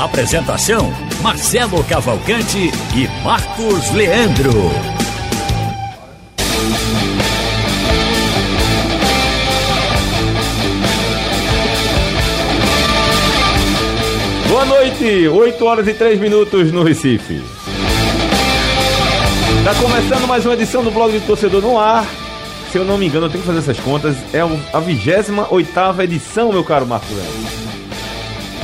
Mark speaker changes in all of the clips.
Speaker 1: Apresentação: Marcelo Cavalcante e Marcos Leandro.
Speaker 2: Boa noite, 8 horas e 3 minutos no Recife. Está começando mais uma edição do Blog do Torcedor no Ar. Se eu não me engano, eu tenho que fazer essas contas. É a 28 edição, meu caro Marcos Leandro.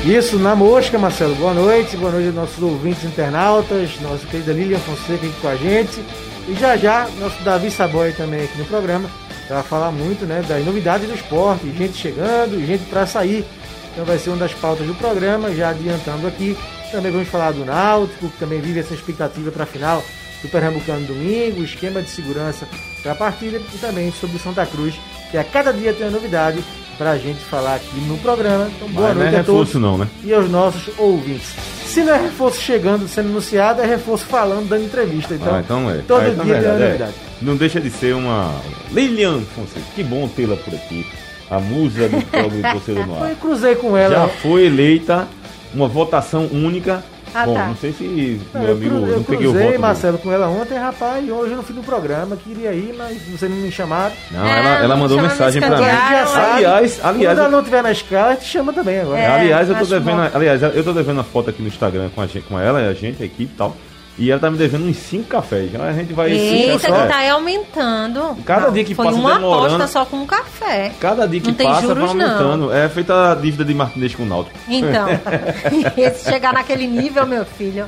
Speaker 3: Isso, na mosca, Marcelo. Boa noite, boa noite aos nossos ouvintes internautas, nossa querida Lilian Fonseca aqui com a gente. E já já, nosso Davi Saboy também aqui no programa, para falar muito né, das novidades do esporte, gente chegando, gente para sair. Então vai ser uma das pautas do programa, já adiantando aqui. Também vamos falar do Náutico, que também vive essa expectativa para a final do Pernambucano domingo, esquema de segurança para a partida e também sobre o Santa Cruz, que a cada dia tem uma novidade para a gente falar aqui no programa. Então, boa
Speaker 2: Mas
Speaker 3: noite
Speaker 2: não é
Speaker 3: a todos
Speaker 2: reforço não, né?
Speaker 3: e aos nossos ouvintes. Se não é reforço chegando, sendo anunciado, é reforço falando, dando entrevista. Então,
Speaker 2: ah, então é.
Speaker 3: todo
Speaker 2: Ah, então
Speaker 3: dia
Speaker 2: é verdade, é.
Speaker 3: novidade.
Speaker 2: Não deixa de ser uma. Lilian Fonseca, que bom tê-la por aqui. A musa do Blog do Torcedor no
Speaker 3: Foi,
Speaker 2: Ar.
Speaker 3: cruzei com ela.
Speaker 2: Já foi eleita uma votação única.
Speaker 4: Ah,
Speaker 2: Bom,
Speaker 4: tá.
Speaker 2: não sei se meu
Speaker 3: eu,
Speaker 2: amigo
Speaker 3: cru- eu
Speaker 2: não peguei o voto.
Speaker 3: Marcelo, com ela ontem, rapaz, e hoje eu não fui no programa, queria ir, mas vocês não me chamaram.
Speaker 2: Não,
Speaker 4: É,
Speaker 2: ela, ela
Speaker 4: não
Speaker 2: mandou mensagem
Speaker 4: me
Speaker 2: pra mim. Aliás, aliás,
Speaker 3: Quando ela
Speaker 2: eu-
Speaker 3: não estiver na escala, te chama também agora.
Speaker 4: É,
Speaker 2: aliás, eu tô devendo,
Speaker 4: bom.
Speaker 2: aliás, eu tô devendo a foto aqui no Instagram com a gente, com ela, a gente, a equipe e tal. E ela tá me devendo uns 5 cafés. Então a gente vai
Speaker 4: Eita, que tá aí aumentando.
Speaker 2: Cada dia que
Speaker 4: Foi
Speaker 2: passa
Speaker 4: uma
Speaker 2: demorando-
Speaker 4: aposta só com um café.
Speaker 2: Cada dia que
Speaker 4: Não tem
Speaker 2: passa
Speaker 4: juros,
Speaker 2: vai aumentando. É feita a dívida de Martinez com o Náutico.
Speaker 4: Então, e se chegar naquele nível, meu filho.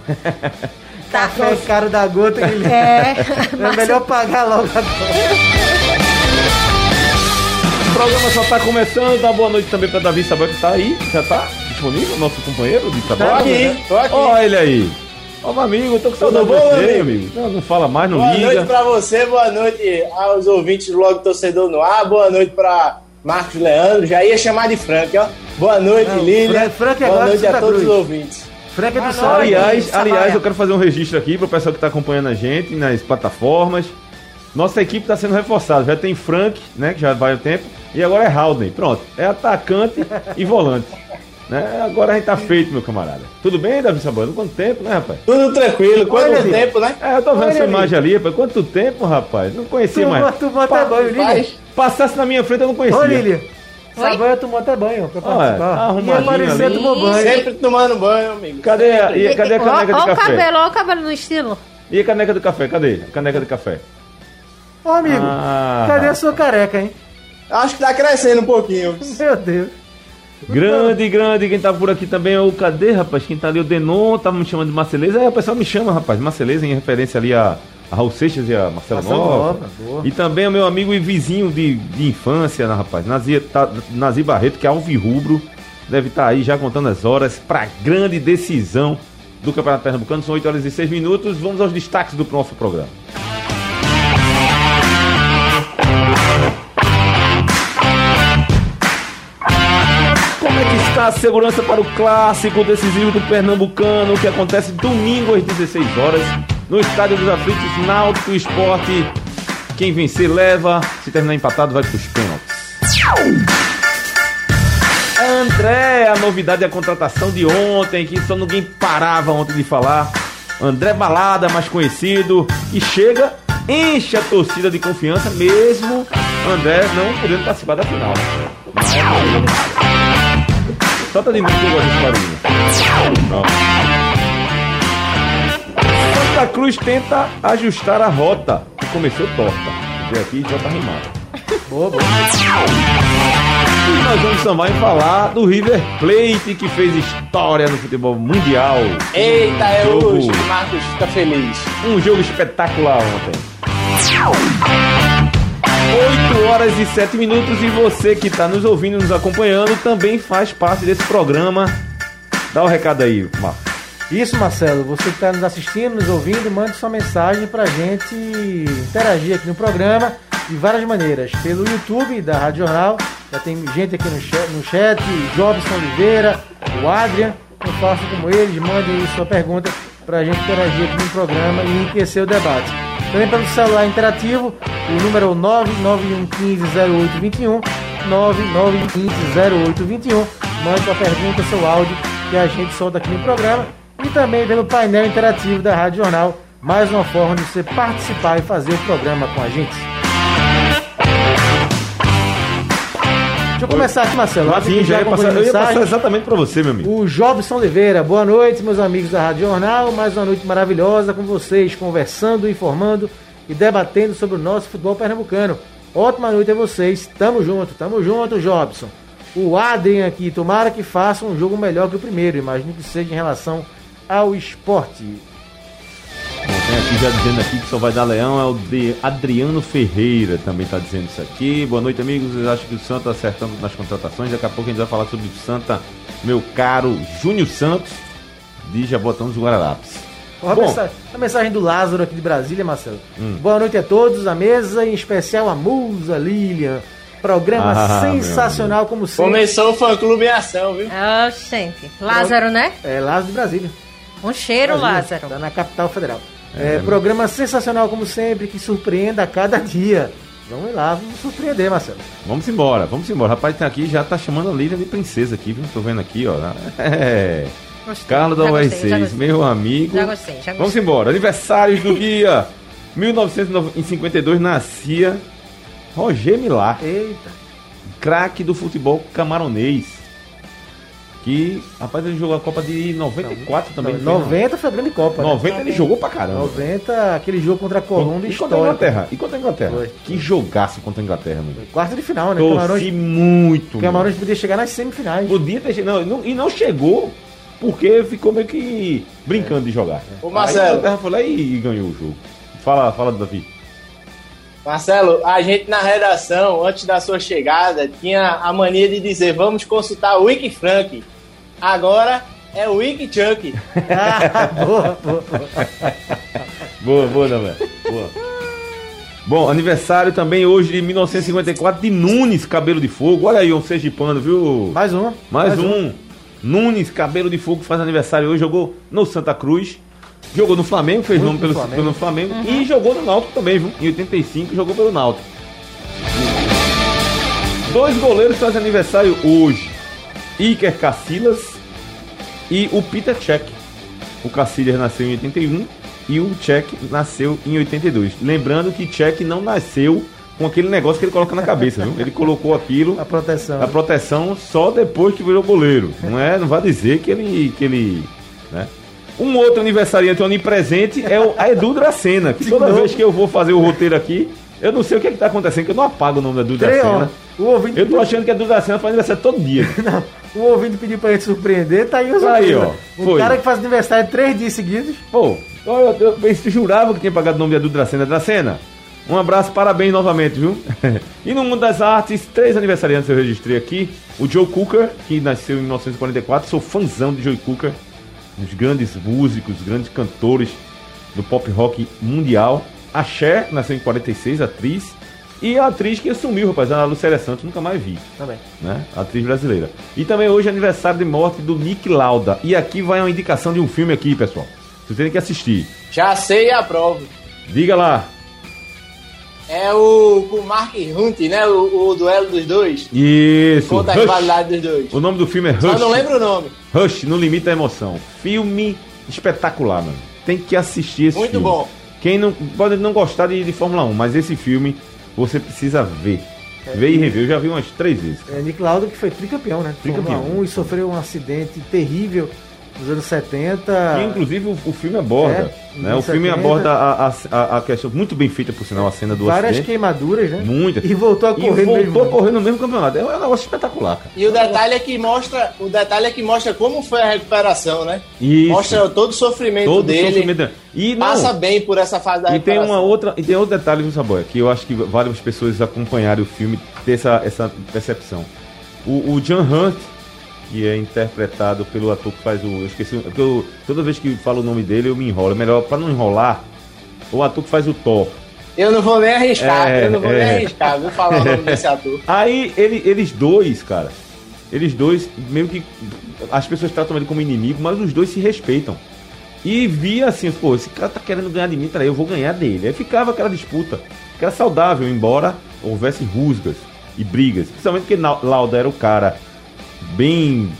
Speaker 4: Tá,
Speaker 3: Café caro da gota que ele...
Speaker 4: é,
Speaker 3: É melhor pagar logo agora.
Speaker 2: O programa só tá começando. Dá boa noite também pra Davi Saboia que tá aí. Já tá disponível, nosso companheiro de trabalho.
Speaker 3: Tá aqui,
Speaker 2: né?
Speaker 5: tô aqui.
Speaker 2: Ó, ele aí. Ó, meu amigo, eu tô com saudade de
Speaker 5: bom,
Speaker 2: você,
Speaker 5: amigo?
Speaker 2: amigo. Não, não fala mais, não
Speaker 5: Boa
Speaker 2: liga.
Speaker 5: noite pra você, boa noite aos ouvintes do Blog Torcedor no Ar, boa noite pra Marcos Leandro, já ia chamar de Frank, ó. Boa noite,
Speaker 3: Não,
Speaker 5: Lilian.
Speaker 3: Frank- Frank
Speaker 5: boa
Speaker 3: agora
Speaker 5: noite a todos
Speaker 3: Cruz.
Speaker 5: os ouvintes.
Speaker 3: Frank é do
Speaker 4: Ah,
Speaker 3: Sol.
Speaker 2: Aliás, aliás, eu quero fazer um registro aqui pro pessoal que tá acompanhando a gente nas plataformas. Nossa equipe tá sendo reforçada. Já tem Frank, né, que já vai o tempo, e agora é Haldane. Pronto, é atacante e volante. Né? Agora a gente tá feito, meu camarada. Tudo bem, Davi Saboia? Quanto tempo, né, rapaz?
Speaker 5: Tudo tranquilo, quanto
Speaker 3: Olha ali.
Speaker 5: tempo, né?
Speaker 2: É, eu tô vendo
Speaker 3: Olha
Speaker 2: essa
Speaker 3: ali.
Speaker 2: imagem ali, rapaz. Quanto tempo, rapaz? Não conhecia
Speaker 3: Tu,
Speaker 2: mais.
Speaker 3: tu bota
Speaker 2: Pa-
Speaker 3: banho, Lilian.
Speaker 2: Passasse na minha frente, eu não conhecia.
Speaker 3: Ô, Lilian. Sabanha tomou até banho pra
Speaker 2: Olha, tá
Speaker 3: participar. e
Speaker 2: arrumadinho
Speaker 3: apareceu,
Speaker 2: ali.
Speaker 3: tomou banho.
Speaker 5: Sempre tomando banho, amigo.
Speaker 2: Cadê, a- e, cadê a caneca
Speaker 4: Ó,
Speaker 2: de
Speaker 4: ó o
Speaker 2: café?
Speaker 4: cabelo, ó o cabelo no estilo.
Speaker 2: E a caneca do café? Cadê? A caneca do café.
Speaker 3: Ô, amigo,
Speaker 2: Ah.
Speaker 3: cadê a sua careca, hein?
Speaker 5: Acho que tá crescendo um pouquinho.
Speaker 3: Meu Deus.
Speaker 2: Grande, grande. Quem tá por aqui também é o Cadê, rapaz? Quem tá ali, o Denon, tava me chamando de Marceleza. Aí o pessoal me chama, rapaz. Marceleza em referência ali a, a Raul Seixas e a Marcelo Nova.
Speaker 3: Nova.
Speaker 2: E também o meu amigo e vizinho de, de infância, né, rapaz? Nazir, tá, Nazir Barreto, que é alvirrubro. Deve estar aí já contando as horas pra grande decisão do Campeonato Pernambucano. São 8 horas e 6 minutos. Vamos aos destaques do nosso programa. Segurança para o clássico decisivo do Pernambucano, que acontece domingo às 16 horas, no Estádio dos Aflitos, Náutico Esporte. Quem vencer leva, se terminar empatado vai para os pênaltis. André, a novidade é a contratação de ontem, que só ninguém parava ontem de falar. André Balada, mais conhecido, que chega, enche a torcida de confiança, mesmo André não podendo participar da final. Mas Solta de novo que eu gosto desse barulho. Santa Cruz tenta ajustar a rota, que começou torta. Vê aqui, já tá rimado.
Speaker 3: Boa, boa.
Speaker 2: E nós vamos também falar do River Plate, que fez história no futebol mundial.
Speaker 5: Eita, é
Speaker 2: Jogo.
Speaker 5: hoje que o Marcos fica feliz.
Speaker 2: Um jogo espetacular ontem. 8 horas e 7 minutos e você que está nos ouvindo, nos acompanhando, também faz parte desse programa. Dá o recado aí, Marcos.
Speaker 3: Isso, Marcelo. Você que está nos assistindo, nos ouvindo, mande sua mensagem para gente interagir aqui no programa de várias maneiras. Pelo YouTube da Rádio Jornal, já tem gente aqui no chat, no chat Jobson Oliveira, o Adrian. Não faça como eles, mandem sua pergunta para a gente interagir aqui no programa e enriquecer o debate. Também pelo celular interativo, o número é o 991150821, 991150821. Mande sua pergunta, seu áudio, que a gente solta aqui no programa. E também pelo painel interativo da Rádio Jornal, mais uma forma de você participar e fazer o programa com a gente. Deixa eu começar aqui, Marcelo.
Speaker 2: Mas sim, já ia passar, eu ia passar exatamente para você, meu amigo.
Speaker 3: O Jobson Oliveira, boa noite, meus amigos da Rádio Jornal. Mais uma noite maravilhosa com vocês, conversando, informando e debatendo sobre o nosso futebol pernambucano. Ótima noite a vocês. Tamo junto, tamo junto, Jobson. O Adrien aqui, tomara que faça um jogo melhor que o primeiro. Imagino que seja em relação ao esporte.
Speaker 2: Tem aqui já dizendo aqui que só vai dar leão é o de Adriano Ferreira, também está dizendo isso aqui. Boa noite, amigos. Eu acho que o Santa acertando nas contratações. Daqui a pouco a gente vai falar sobre o Santa, meu caro Júnior Santos, de Jabotão dos Guararapes.
Speaker 3: a,
Speaker 2: Bom.
Speaker 3: mensagem, a mensagem do Lázaro aqui de Brasília, Marcelo. Boa noite a todos, a mesa, em especial a Musa Lilian. Programa
Speaker 2: Ah,
Speaker 3: sensacional, como sempre.
Speaker 5: Começou o fã-clube em ação, viu?
Speaker 4: Ah, gente. Lázaro, né?
Speaker 3: É, Lázaro de Brasília.
Speaker 4: Um cheiro,
Speaker 3: Brasília,
Speaker 4: Lázaro.
Speaker 3: Tá na capital federal. É, programa sensacional, como sempre, que surpreenda a cada dia. Vamos lá, vamos surpreender, Marcelo.
Speaker 2: Vamos embora, vamos embora. Rapaz, tem aqui, já tá chamando a Lilian de princesa aqui, viu? Tô vendo aqui, ó. É.
Speaker 4: Gostei,
Speaker 2: Carlos da
Speaker 4: já gostei, já
Speaker 2: UR6,
Speaker 4: gostei.
Speaker 2: meu amigo.
Speaker 4: Já gostei, já
Speaker 2: Vamos
Speaker 4: gostei.
Speaker 2: embora. Aniversários do dia. 1952 nascia Roger Millar,
Speaker 3: Eita.
Speaker 2: craque do futebol camaronês. Que, rapaz, ele jogou a Copa de 94 também.
Speaker 3: Não,
Speaker 2: não fez,
Speaker 3: 90 foi a grande Copa.
Speaker 2: não?
Speaker 3: né?
Speaker 2: 90 ele jogou pra caramba.
Speaker 3: 90, aquele jogo contra a Colômbia
Speaker 2: E contra a. Inglaterra? E contra a Inglaterra?
Speaker 3: Foi.
Speaker 2: Que jogaço contra a Inglaterra, mano.
Speaker 3: Quarta de final, né?
Speaker 2: Torci
Speaker 3: Camarões,
Speaker 2: muito.
Speaker 3: Camarões podia chegar nas semifinais.
Speaker 2: Podia ter chegado. Não, não- e não chegou porque ficou meio que brincando de jogar.
Speaker 5: Ô,
Speaker 2: Aí a
Speaker 5: Marcelo,
Speaker 2: Inglaterra foi lá e ganhou o jogo. Fala, fala, Davi.
Speaker 5: Marcelo, a gente na redação, antes da sua chegada, tinha a mania de dizer vamos consultar o Wiki Frank. Agora é o Wiki Chuck.
Speaker 3: Ah, boa, boa, boa.
Speaker 2: Boa, boa, Davi. Boa. Bom, aniversário também hoje de 1954 de Nunes Cabelo de Fogo. Olha aí, um sergipano, viu?
Speaker 3: Mais um.
Speaker 2: Mais um. Nunes Cabelo de Fogo faz aniversário hoje, jogou no Santa Cruz. Jogou no Flamengo, fez
Speaker 3: Muito
Speaker 2: nome pelo
Speaker 3: Flamengo.
Speaker 2: pelo Flamengo. E jogou no Náutico também, viu? Em 85 jogou pelo Náutico. Dois goleiros fazem aniversário hoje. Iker Casillas e o Peter Cech. O Casillas nasceu em 81 e o Cech nasceu em 82. Lembrando que Cech não nasceu com aquele negócio que ele coloca na cabeça, viu? Ele colocou aquilo
Speaker 3: A proteção.
Speaker 2: a proteção só depois que virou goleiro. Não é, não vai dizer que ele que ele, né? Um outro aniversariante onipresente é o Edu Dracena, que toda vez que eu vou fazer o roteiro aqui, eu não sei o que, é que tá acontecendo, que eu não apago o nome da
Speaker 3: ó,
Speaker 2: Dracena.
Speaker 3: o ouvinte,
Speaker 2: Eu tô achando que a Edu Dracena faz aniversário todo dia.
Speaker 3: Não, o ouvinte pediu pra gente surpreender, tá aí o
Speaker 2: Tá aí, ó,
Speaker 3: Um
Speaker 2: foi.
Speaker 3: cara que faz aniversário três dias seguidos.
Speaker 2: Pô, eu, eu, eu, jurava que tinha pagado o nome de Edu Dracena. Dracena, um abraço, parabéns novamente, viu? e no mundo das artes, três aniversariantes eu registrei aqui. O Joe Cooker, que nasceu em 1944, sou fãzão de Joe Cooker. Um dos grandes músicos, grandes cantores do pop rock mundial. A Cher, nasceu em 46, atriz. E a atriz que sumiu, rapaz, a Lucélia Santos, nunca mais vi
Speaker 3: Também.
Speaker 2: né? Atriz brasileira. E também hoje é aniversário de morte do Nick Lauda. E aqui vai uma indicação de um filme aqui, pessoal. Vocês têm que assistir.
Speaker 5: Já sei e aprovo.
Speaker 2: Diga lá.
Speaker 5: É o com o Mark Hunt, né? O, o duelo dos dois.
Speaker 2: Isso.
Speaker 5: Conta a
Speaker 2: Rush.
Speaker 5: rivalidade dos dois.
Speaker 2: O nome do filme é Rush.
Speaker 5: Só não lembro o nome.
Speaker 2: Rush, no limite da emoção. Filme espetacular, mano. Tem que assistir esse
Speaker 5: Muito
Speaker 2: filme.
Speaker 5: bom.
Speaker 2: Quem não pode não gostar de, de Fórmula 1, mas esse filme você precisa ver. Ver e rever. Eu já vi umas três vezes.
Speaker 3: É, Nick Lauda que foi tricampeão, né?
Speaker 2: Tricampeão.
Speaker 3: Fórmula 1 e sofreu um acidente terrível nos anos 70.
Speaker 2: Que inclusive o, o filme aborda.
Speaker 3: É,
Speaker 2: né? O
Speaker 3: nos
Speaker 2: filme
Speaker 3: 70.
Speaker 2: aborda a, a, a- questão muito bem feita, por sinal, a cena do
Speaker 3: Várias
Speaker 2: acidente.
Speaker 3: queimaduras, né?
Speaker 2: Muitas.
Speaker 3: E voltou a correr
Speaker 2: E
Speaker 3: no
Speaker 2: voltou
Speaker 3: mesmo
Speaker 2: a correr no mesmo campeonato. É um negócio espetacular, cara.
Speaker 5: E o detalhe é que mostra, o detalhe é que mostra como foi a recuperação, né?
Speaker 2: Isso.
Speaker 5: Mostra todo o sofrimento
Speaker 2: Todo
Speaker 5: dele.
Speaker 2: sofrimento. E não,
Speaker 5: Passa bem por essa fase da
Speaker 2: e tem
Speaker 5: recuperação.
Speaker 2: uma outra, e tem outro detalhe do Saboia, que eu acho que vale as pessoas acompanharem o filme ter essa, essa percepção. O, o John Hunt, que é interpretado pelo ator que faz o. Eu esqueci. Porque eu, toda vez que falo o nome dele eu me enrolo. É melhor, pra não enrolar, o ator que faz o Thor.
Speaker 5: Eu não vou nem arriscar,
Speaker 2: É,
Speaker 5: eu não vou
Speaker 2: é.
Speaker 5: nem arriscar, vou falar o nome desse ator.
Speaker 2: Aí ele- eles dois, cara, eles dois, meio que. As pessoas tratam ele como inimigo, mas os dois se respeitam. E via assim, pô, esse cara tá querendo ganhar de mim, peraí, eu vou ganhar dele. Aí ficava aquela disputa, que era saudável, embora houvesse rusgas e brigas. Principalmente porque Lauda era o cara bem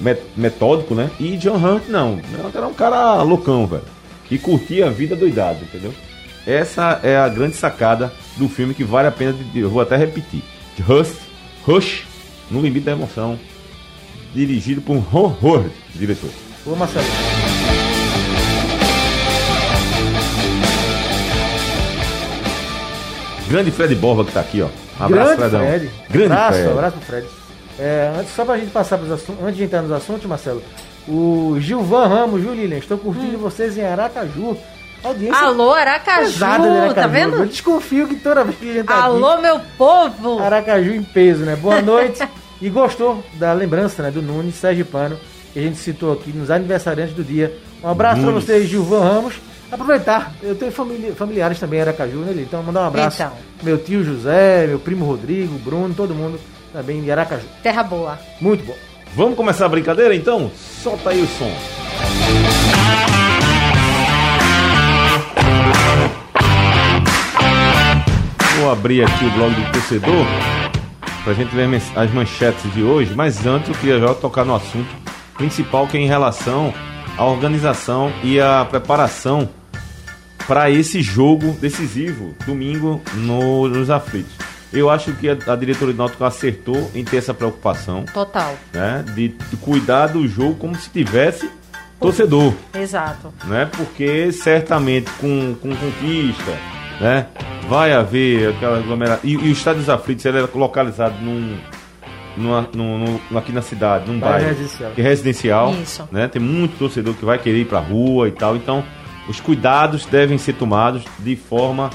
Speaker 2: met- metódico, né? E John Hunt não. John Hunt era um cara loucão, velho. Que curtia a vida doidado, entendeu? Essa é a grande sacada do filme que vale a pena. De, eu vou até repetir. Rush, Rush, no limite da emoção. Dirigido por um horror diretor.
Speaker 3: Ô, Marcelo.
Speaker 2: Grande Fred Borba que tá aqui, ó. Abraço,
Speaker 3: Grande
Speaker 2: Fredão.
Speaker 3: Fred.
Speaker 2: Grande
Speaker 3: abraço,
Speaker 2: Fred.
Speaker 3: abraço pro Fred. É, antes, só pra gente passar pros assuntos, antes de entrar nos assuntos, Marcelo, o Gilvan Ramos, viu, Lilian? Estou curtindo vocês em Aracaju. Audiência
Speaker 4: Alô, Aracaju,
Speaker 3: pesada de Aracaju.
Speaker 4: tá
Speaker 3: Eu
Speaker 4: vendo?
Speaker 3: desconfio que toda vez que a gente tá
Speaker 4: Alô, meu povo!
Speaker 3: aqui, Aracaju em peso, né? Boa noite. e gostou da lembrança, né, do Nunes Sergipano, que a gente citou aqui nos aniversariantes do dia. Um abraço pra
Speaker 2: Nunes.
Speaker 3: vocês, Gilvan Ramos. Aproveitar, eu tenho famili- familiares também em Aracaju, né, Lili? Então, mandar um abraço.
Speaker 4: Então.
Speaker 3: Meu tio José, meu primo Rodrigo, Bruno, todo mundo também de Aracaju.
Speaker 4: Terra boa.
Speaker 3: Muito bom.
Speaker 2: Vamos começar a brincadeira então? Solta aí o som. Vou abrir aqui o blog do torcedor pra gente ver as manchetes de hoje, mas antes eu queria já tocar no assunto principal que é em relação à organização e à preparação para esse jogo decisivo, domingo, no- nos aflitos. Eu acho que a, a diretoria do Náutico acertou em ter essa preocupação
Speaker 4: Total.
Speaker 2: né, de, de cuidar do jogo como se tivesse torcedor,
Speaker 4: Exato.
Speaker 2: né? Porque certamente com, com conquista, né, vai haver aquela aglomeração. E, e o Estádio dos Aflitos ele é localizado num, numa- num- num- aqui na cidade, num
Speaker 3: Bairro
Speaker 2: bairro
Speaker 3: residencial.
Speaker 2: que é residencial,
Speaker 4: Isso.
Speaker 2: né? Tem muito torcedor que vai querer ir pra rua e tal, então os cuidados devem ser tomados de forma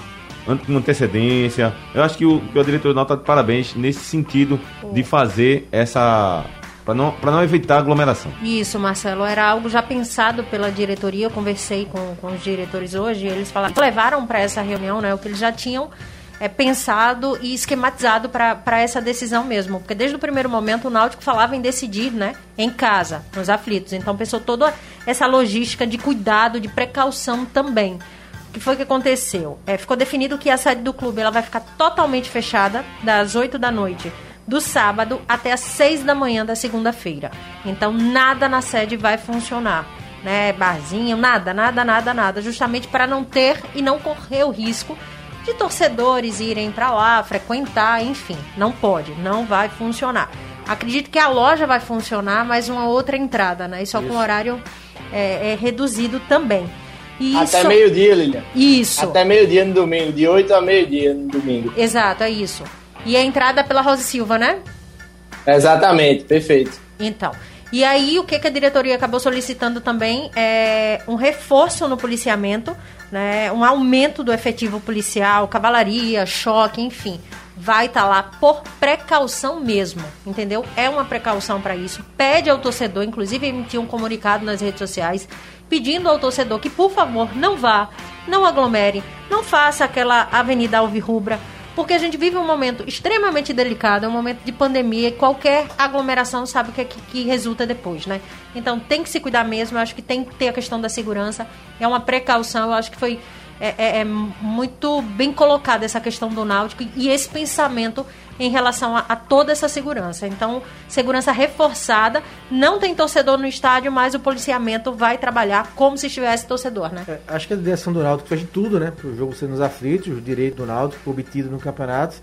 Speaker 2: com antecedência. Eu acho que o, que o diretor do Náutico tá de parabéns nesse sentido de fazer essa para não para não evitar aglomeração.
Speaker 4: Isso, Marcelo, era algo já pensado pela diretoria. Eu conversei com, com os diretores hoje, e eles falaram, levaram para essa reunião, né, o que eles já tinham é, pensado e esquematizado para essa decisão mesmo. Porque desde o primeiro momento o Náutico falava em decidir, né, em casa, nos aflitos. Então pensou toda essa logística de cuidado, de precaução também. O que foi que aconteceu? É, ficou definido que a sede do clube ela vai ficar totalmente fechada das 8 da noite do sábado até as 6 da manhã da segunda-feira. Então nada na sede vai funcionar. Né, barzinho, nada, nada, nada, nada, justamente para não ter e não correr o risco de torcedores irem para lá, frequentar, enfim, não pode, não vai funcionar. Acredito que a loja vai funcionar, mas uma outra entrada, né? E só com horário é, é reduzido também. E
Speaker 5: Até
Speaker 4: isso-
Speaker 5: meio-dia, Lilian.
Speaker 4: Isso.
Speaker 5: Até meio-dia no domingo, de 8 a meio-dia no domingo.
Speaker 4: Exato, é isso. E a entrada pela Rosa Silva, né?
Speaker 5: Exatamente, perfeito.
Speaker 4: Então. E aí, o que, que a diretoria acabou solicitando também é um reforço no policiamento, né? Um aumento do efetivo policial, cavalaria, choque, enfim. Vai estar lá por precaução mesmo, entendeu? É uma precaução para isso. Pede ao torcedor, inclusive emitiu um comunicado nas redes sociais, pedindo ao torcedor que, por favor, não vá, não aglomere, não faça aquela avenida alvirrubra, porque a gente vive um momento extremamente delicado, é um momento de pandemia e qualquer aglomeração sabe o que, é que, que resulta depois, né? Então tem que se cuidar mesmo, eu acho que tem que ter a questão da segurança, é uma precaução, eu acho que foi é, é- é muito bem colocada essa questão do náutico e esse pensamento em relação a, a toda essa segurança. Então, segurança reforçada, não tem torcedor no estádio, mas o policiamento vai trabalhar como se estivesse torcedor, né?
Speaker 3: É, acho que a direção do Náutico fez de tudo, né? Para o jogo ser nos aflitos, o direito do Náutico obtido no campeonato.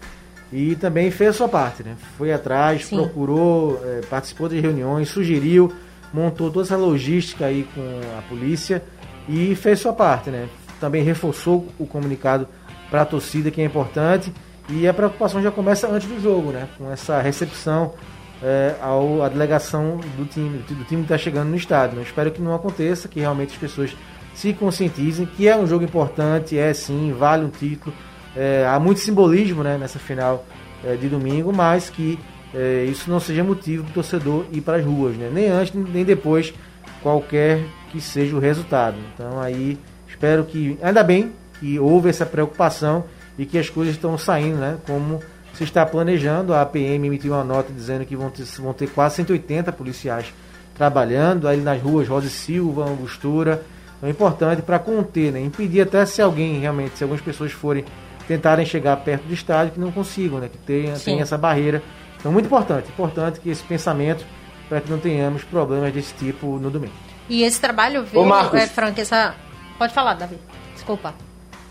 Speaker 3: E também fez a sua parte, né? Foi atrás,
Speaker 4: Sim.
Speaker 3: procurou, é, participou de reuniões, sugeriu, montou toda essa logística aí com a polícia e fez sua parte, né? Também reforçou o comunicado para a torcida, que é importante. E a preocupação já começa antes do jogo, né? Com essa recepção é, ao, à delegação do time, do time que está chegando no estádio. né? Espero que não aconteça, que realmente as pessoas se conscientizem que é um jogo importante, é sim, vale um título. É, há muito simbolismo né, nessa final é, de domingo, mas que é, isso não seja motivo para o torcedor ir para as ruas, né? nem antes nem depois, qualquer que seja o resultado. Então aí espero que, ainda bem que houve essa preocupação e que as coisas estão saindo, né? Como se está planejando, a APM emitiu uma nota dizendo que vão ter, vão ter quase 180 policiais trabalhando aí nas ruas Rosa e Silva, Angostura. Então é importante para conter, né? impedir até se alguém realmente, se algumas pessoas forem tentarem chegar perto do estádio, que não consigam, né? que tenha, tenha essa barreira. Então muito importante, importante que esse pensamento para que não tenhamos problemas desse tipo no domingo.
Speaker 4: E esse trabalho, viu, Ô, Marcos. é, Frank, essa... Pode falar, Davi. Desculpa.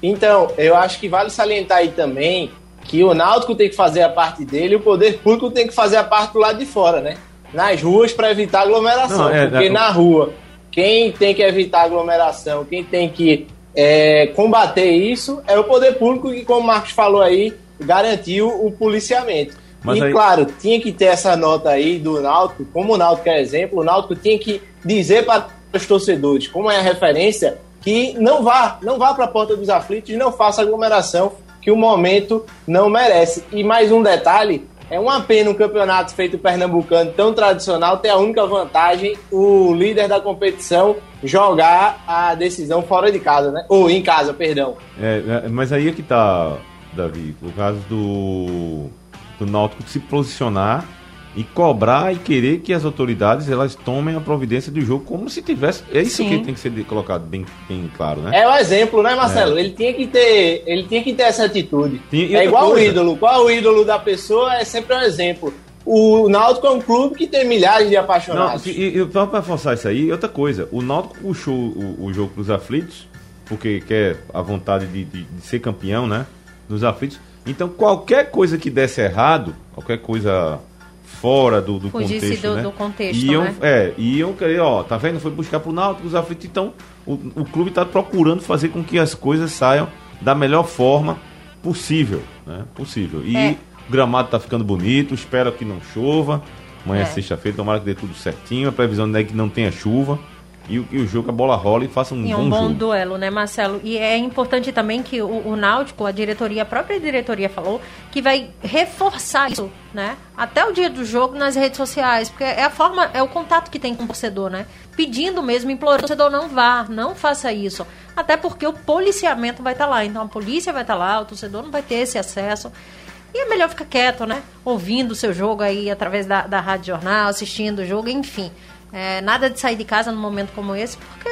Speaker 5: Então, eu acho que vale salientar aí também que o Náutico tem que fazer a parte dele e o poder público tem que fazer a parte do lado de fora, né? Nas ruas para evitar aglomeração. Não, é, porque é, na rua, quem tem que evitar aglomeração, quem tem que é, combater isso é o poder público que, como o Marcos falou aí, garantiu o policiamento. Mas e aí... claro, tinha que ter essa nota aí do Náutico, como o Náutico é exemplo, o Náutico tinha que dizer para os torcedores, como é a referência, que não vá, não vá para a porta dos aflitos não faça aglomeração que o momento não merece. E mais um detalhe, é uma pena um campeonato feito pernambucano tão tradicional ter a única vantagem o líder da competição jogar a decisão fora de casa, né? Ou em casa, perdão.
Speaker 2: É, é mas aí é que tá, Davi, o caso do, do Náutico se posicionar e cobrar e querer que as autoridades elas tomem a providência do jogo como se tivesse. É isso Sim. que tem que ser colocado bem, bem claro, né?
Speaker 5: É o exemplo, né, Marcelo? É. Ele tinha que ter, ele tinha que ter essa atitude. é igual coisa. o ídolo. Qual é o ídolo da pessoa é sempre um exemplo. O Náutico é um clube que tem milhares de apaixonados. Não,
Speaker 2: e, e para forçar isso aí, outra coisa, o Náutico puxou o, o jogo para os aflitos, porque quer a vontade de, de, de ser campeão, né? Dos aflitos. Então, qualquer coisa que desse errado, qualquer coisa fora do, do contexto. Do, né? do contexto. Iam, né? é, iam querer, ó, tá vendo? Foi buscar pro Náutico os aflitos. Então, o, o clube está procurando fazer com que as coisas saiam da melhor forma possível. Né? Possível. E é. o gramado tá ficando bonito, espero que não chova. Amanhã é, é sexta-feira, tomara que dê tudo certinho. A previsão é que não tenha chuva e, e o jogo a bola rola e faça um e bom, um bom jogo.
Speaker 4: duelo, né, Marcelo? E é importante também que o, o Náutico, a diretoria, a própria diretoria falou que vai reforçar isso, né? Até o dia do jogo nas redes sociais, porque é a forma, é o contato que tem com o torcedor, né? Pedindo mesmo, implorando, o torcedor não vá, não faça isso. Até porque o policiamento vai estar tá lá, então a polícia vai estar tá lá, o torcedor não vai ter esse acesso. E é melhor ficar quieto, né? Ouvindo o seu jogo aí através da, da rádio jornal, assistindo o jogo, enfim. É, nada de sair de casa num momento como esse, porque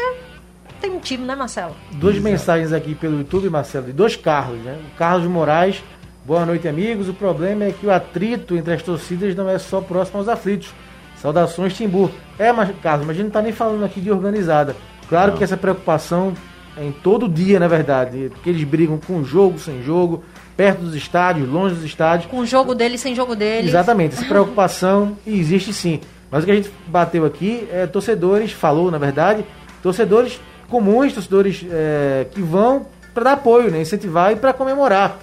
Speaker 4: tem um time, né, Marcelo?
Speaker 3: Duas Exato. mensagens aqui pelo YouTube, Marcelo, de dois Carlos, né? O Carlos Moraes, boa noite, amigos. O problema é que o atrito entre as torcidas não é só próximo aos aflitos. Saudações, Timbu. É, mas, Carlos, mas a gente não tá nem falando aqui de organizada. Claro não. que essa preocupação é em todo dia, na verdade, porque eles brigam com jogo, sem jogo, perto dos estádios, longe dos estádios.
Speaker 4: Com o jogo deles, sem jogo deles.
Speaker 3: Exatamente, essa preocupação existe sim. Mas o que a gente bateu aqui é torcedores, falou na verdade, torcedores comuns, torcedores é, que vão para dar apoio, né, incentivar e para comemorar.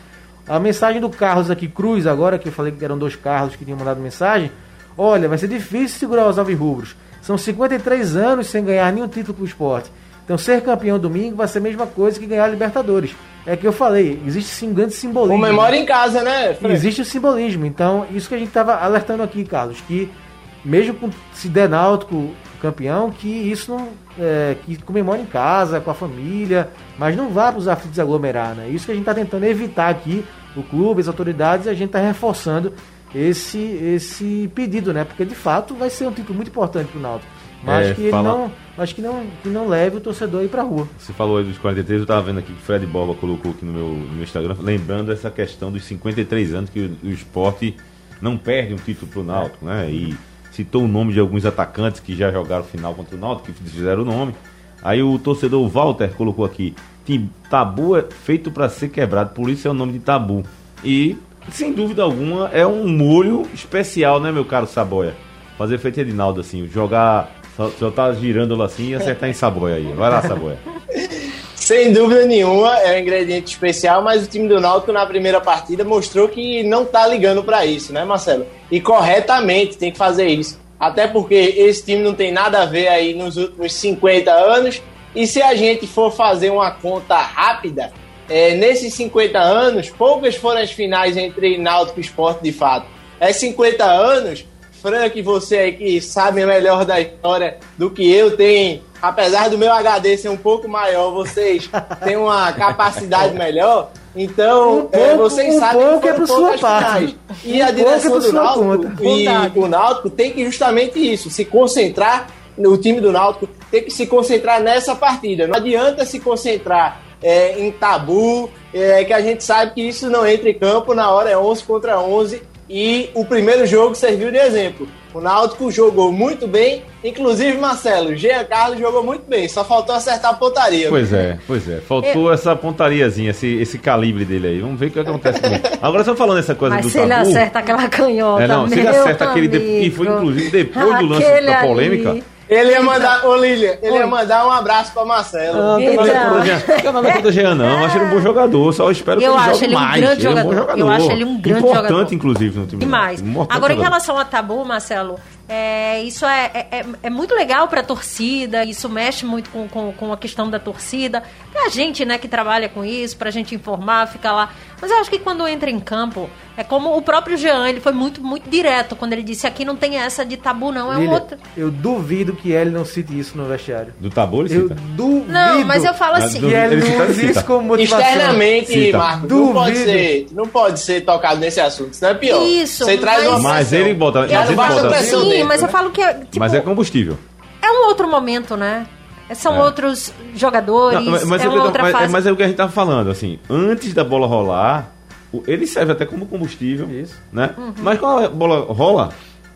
Speaker 3: A mensagem do Carlos aqui, Cruz, agora que eu falei que eram dois Carlos que tinham mandado mensagem. Olha, vai ser difícil segurar os alvirrubros. São 53 anos sem ganhar nenhum título para o esporte. Então, ser campeão domingo vai ser a mesma coisa que ganhar a Libertadores. É que eu falei, existe sim um grande simbolismo.
Speaker 5: Comemora em casa, né?
Speaker 3: Fred? Existe o simbolismo. Então, isso que a gente estava alertando aqui, Carlos, que mesmo com, se der náutico campeão, que isso não. É, que comemore em casa, com a família, mas não vá para os aflitos aglomerar, né? Isso que a gente está tentando evitar aqui, o clube, as autoridades, e a gente está reforçando esse, esse pedido, né? Porque de fato vai ser um título muito importante para o Náutico. Mas é, que fala... não, mas que não, que não leve o torcedor aí para rua.
Speaker 2: Você falou aí dos 43, eu estava vendo aqui que o Fred Borba colocou aqui no meu, no meu Instagram, lembrando essa questão dos 53 anos que o, o esporte não perde um título para o Náutico, né? E citou o nome de alguns atacantes que já jogaram final contra o Náutico, que fizeram o nome. Aí o torcedor Walter colocou aqui: tabu é feito para ser quebrado, por isso é o nome de tabu. E, sem dúvida alguma, é um molho especial, né, meu caro Saboia? Fazer feito Edinaldo assim, jogar, só, só tá girando assim e acertar em Saboia aí. Vai lá, Saboia.
Speaker 5: Sem dúvida nenhuma, é um ingrediente especial, mas o time do Náutico na primeira partida mostrou que não tá ligando para isso, né, Marcelo? E corretamente tem que fazer isso. Até porque esse time não tem nada a ver aí nos últimos 50 anos. E se a gente for fazer uma conta rápida, é, nesses 50 anos, poucas foram as finais entre Náutico e Esporte de fato. é 50 anos. Frank, você aí que sabe melhor da história do que eu, tem, apesar do meu HD ser um pouco maior, vocês têm uma capacidade melhor. Então, um é, vocês um sabem
Speaker 3: pouco que é sua parte.
Speaker 5: E um a direção é do Náutico e o Náutico tem que justamente isso, se concentrar o time do Náutico tem que se concentrar nessa partida. Não adianta se concentrar é, em tabu, é, que a gente sabe que isso não entra em campo na hora é 11 contra 11 e o primeiro jogo serviu de exemplo. O Náutico jogou muito bem, inclusive Marcelo, Jean Carlos jogou muito bem, só faltou acertar a pontaria.
Speaker 2: Pois é, pois é, faltou Eu... essa pontariazinha, esse, esse calibre dele aí. Vamos ver o que acontece com ele. Agora só falando essa coisa
Speaker 4: Mas
Speaker 2: do
Speaker 4: se tabu, ele acerta aquela canhota,
Speaker 2: é, não, se ele acerta aquele de, e foi inclusive depois do lance da polêmica. Ali
Speaker 5: ele ia mandar, ô Lilian, ele ia mandar um abraço pra Marcelo. Não, não
Speaker 2: tem nada contra o Jean, não. Acho ele um bom jogador, só espero que
Speaker 4: eu
Speaker 2: ele
Speaker 4: jogue
Speaker 2: ele
Speaker 4: mais. Um grande jogador. É um bom jogador. Eu acho ele um grande
Speaker 2: Importante,
Speaker 4: jogador.
Speaker 2: Importante, inclusive, no time.
Speaker 4: Demais. Agora, em relação a tabu, Marcelo, é, isso é, é, é, é muito legal para a torcida, isso mexe muito com, com, com, a questão da torcida. Pra gente, né, que trabalha com isso, pra gente informar, ficar lá. Mas eu acho que quando entra em campo, é como o próprio Jean, ele foi muito, muito direto quando ele disse aqui não tem essa de tabu, não, é Lilia, outro.
Speaker 3: Eu duvido que ele não cite isso no vestiário.
Speaker 2: Do tabu ele
Speaker 3: cita? Eu duvido.
Speaker 4: Não, mas eu falo assim.
Speaker 3: Que ele, ele não usa isso como motivação.
Speaker 5: Externamente, Marcos, não pode, ser, não pode ser tocado nesse assunto, isso não é pior.
Speaker 4: Isso.
Speaker 5: Você traz uma
Speaker 2: Mas ele bota... Mas,
Speaker 5: ele
Speaker 2: bota
Speaker 4: sim, mas né? eu falo que... É, tipo,
Speaker 2: mas é combustível.
Speaker 4: É um outro momento, né? São é. outros jogadores, não, mas, mas é, outra
Speaker 2: mas,
Speaker 4: fase.
Speaker 2: Mas é o que a gente tava falando, assim, antes da bola rolar, ele serve até como combustível, Isso. né? Uhum. Mas quando a bola rola,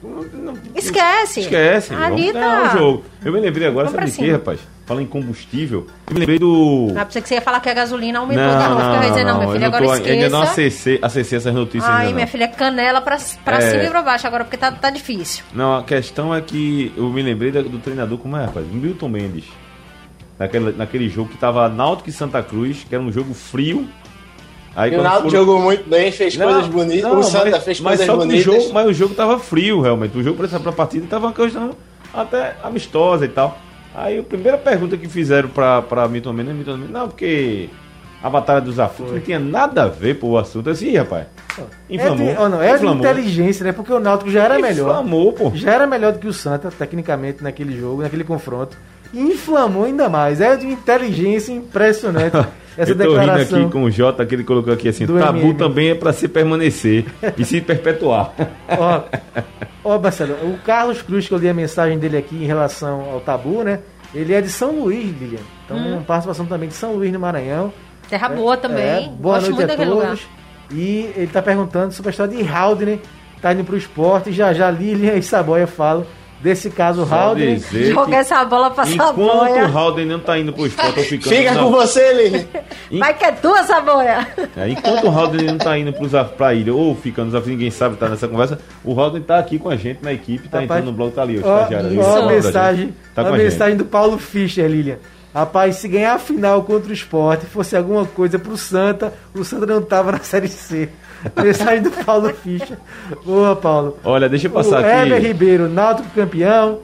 Speaker 4: não, esquece.
Speaker 2: Esquece.
Speaker 4: Ali
Speaker 2: tá. o jogo. Eu me lembrei agora, Vamos sabe de quê, rapaz? Fala em combustível. Eu me lembrei do.
Speaker 4: Ah, pensei que você ia falar que a gasolina aumentou. Não, não, não, não, dizer, não, minha filha, agora tô, esqueça. Ainda
Speaker 2: não acessei, acessei essas notícias.
Speaker 4: Ai, minha filha, canela pra, pra é... cima e pra baixo agora, porque tá, tá difícil.
Speaker 2: Não, a questão é que eu me lembrei do, do treinador, como é, rapaz? Milton Mendes. Naquele, naquele jogo que tava Náutico e Santa Cruz, que era um jogo frio.
Speaker 5: Aí, o Náutico jogou muito bem, fez não, coisas bonitas. Não, o Santa mas, fez
Speaker 2: mas
Speaker 5: coisas bonitas.
Speaker 2: Jogo, mas o jogo tava frio, realmente. O jogo para essa partida tava uma questão até amistosa e tal. Aí a primeira pergunta que fizeram pra, pra Milton Mendes, Milton Mendes, não, porque a Batalha dos Aflitos não tinha nada a ver com o assunto. Assim, rapaz.
Speaker 3: Inflamou. É de, oh, não, é inflamou. de inteligência, né? Porque o Náutico já era melhor.
Speaker 2: Inflamou, pô.
Speaker 3: Já era melhor do que o Santa, tecnicamente, naquele jogo, naquele confronto. E inflamou ainda mais. É de inteligência impressionante. Essa
Speaker 2: eu tô declaração rindo aqui com o Jota, que ele colocou aqui assim: tabu MM. também é para se permanecer e se perpetuar.
Speaker 3: Ó, ó, Marcelo, o Carlos Cruz, que eu li a mensagem dele aqui em relação ao tabu, né? Ele é de São Luís, Lilian. Então, hum. participação também de São Luís no Maranhão.
Speaker 4: Terra boa também.
Speaker 3: É, boa Gosto noite a todos. Lugar. E ele está perguntando sobre a história de Haldner, tá indo para o esporte. Já já Lilian e Saboia falam desse caso, o Haldner.
Speaker 4: Joga essa bola pra
Speaker 2: Enquanto
Speaker 4: Saboia.
Speaker 2: o Haldner não tá indo pro esporte, ficando.
Speaker 5: Fica com você, Lili.
Speaker 4: Vai que é tua, Saboia.
Speaker 2: É, enquanto o Haldner não tá indo pros, pra ilha ou fica nos afins, ninguém sabe, tá nessa conversa. O Haldner tá aqui com a gente na equipe, tá Rapaz, entrando no blog, tá ali, o estagiário.
Speaker 3: Ó, a mensagem, tá a mensagem do Paulo Fischer, Lilian. Rapaz, se ganhar a final contra o esporte fosse alguma coisa pro Santa, o Santa não tava na Série C. Mensagem do Paulo Fischer. Boa, Paulo.
Speaker 2: Olha, deixa eu passar
Speaker 3: o
Speaker 2: aqui.
Speaker 3: Heber Ribeiro, Náutico campeão.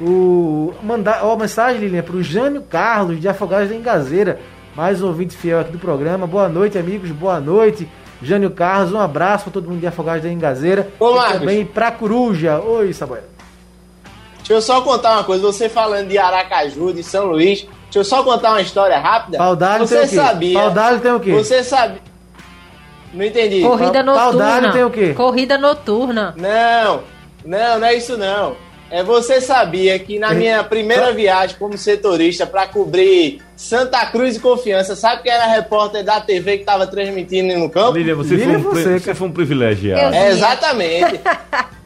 Speaker 3: O, mandar, ó, mensagem, Lilian, para o Jânio Carlos, de Afogados da Engazeira, mais um ouvinte fiel aqui do programa. Boa noite, amigos, boa noite. Jânio Carlos, um abraço para todo mundo de Afogados da Engazeira.
Speaker 5: Ô, Marcos.
Speaker 3: também para Coruja. Oi, Saboia.
Speaker 5: Deixa eu só contar uma coisa. Você falando de Aracaju, de São Luís, deixa eu só contar uma história rápida.
Speaker 3: Paudalho
Speaker 5: você
Speaker 3: tem o quê?
Speaker 5: sabia?
Speaker 3: Paudalho tem o quê?
Speaker 5: Você sabe? Não entendi.
Speaker 4: Corrida noturna.
Speaker 3: Tem o quê?
Speaker 4: Corrida noturna.
Speaker 5: Não, não, não é isso não. É, você sabia que na minha primeira viagem como setorista para cobrir Santa Cruz e Confiança, sabe quem era a repórter da TV que estava transmitindo no campo?
Speaker 2: Lília, você, foi, um, você, você foi um privilegiado.
Speaker 5: É, exatamente.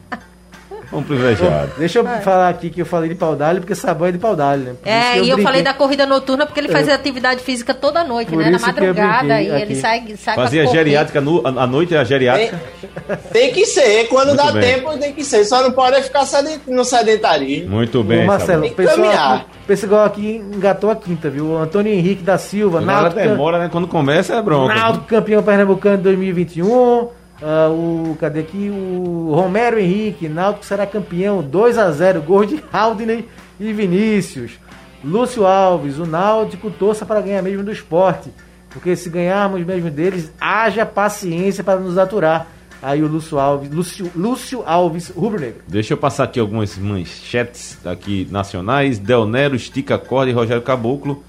Speaker 2: Um privilegiado.
Speaker 3: Deixa eu falar aqui que eu falei de Paudalho, porque Sabão é de Paudalho, né?
Speaker 4: Por é, e eu, eu falei da corrida noturna porque ele faz é. atividade física toda noite, Por né? Na madrugada, e ele sai, sai
Speaker 2: Fazia geriátrica no, a noite, a geriátrica.
Speaker 5: Tem, tem que ser, quando Muito dá bem. tempo tem que ser, só não pode ficar no sedentarismo.
Speaker 2: Muito bem,
Speaker 3: Ô, Marcelo, o pessoal, pessoal aqui engatou a quinta, viu? O Antônio Henrique da Silva,
Speaker 2: Náutico... demora, né? Quando começa é bronca.
Speaker 3: Náutico campeão pernambucano de 2021... Uh, o, cadê aqui? O Romero Henrique, Náutico será campeão 2 a 0 gol de Haldney e Vinícius. Lúcio Alves, o Náutico torça para ganhar mesmo do esporte, porque se ganharmos mesmo deles, haja paciência para nos aturar. aí o Lúcio Alves, Lúcio, Lúcio Alves Rubro Negro.
Speaker 2: Deixa eu passar aqui algumas manchetes aqui nacionais. Del Nero estica corda e Rogério Caboclo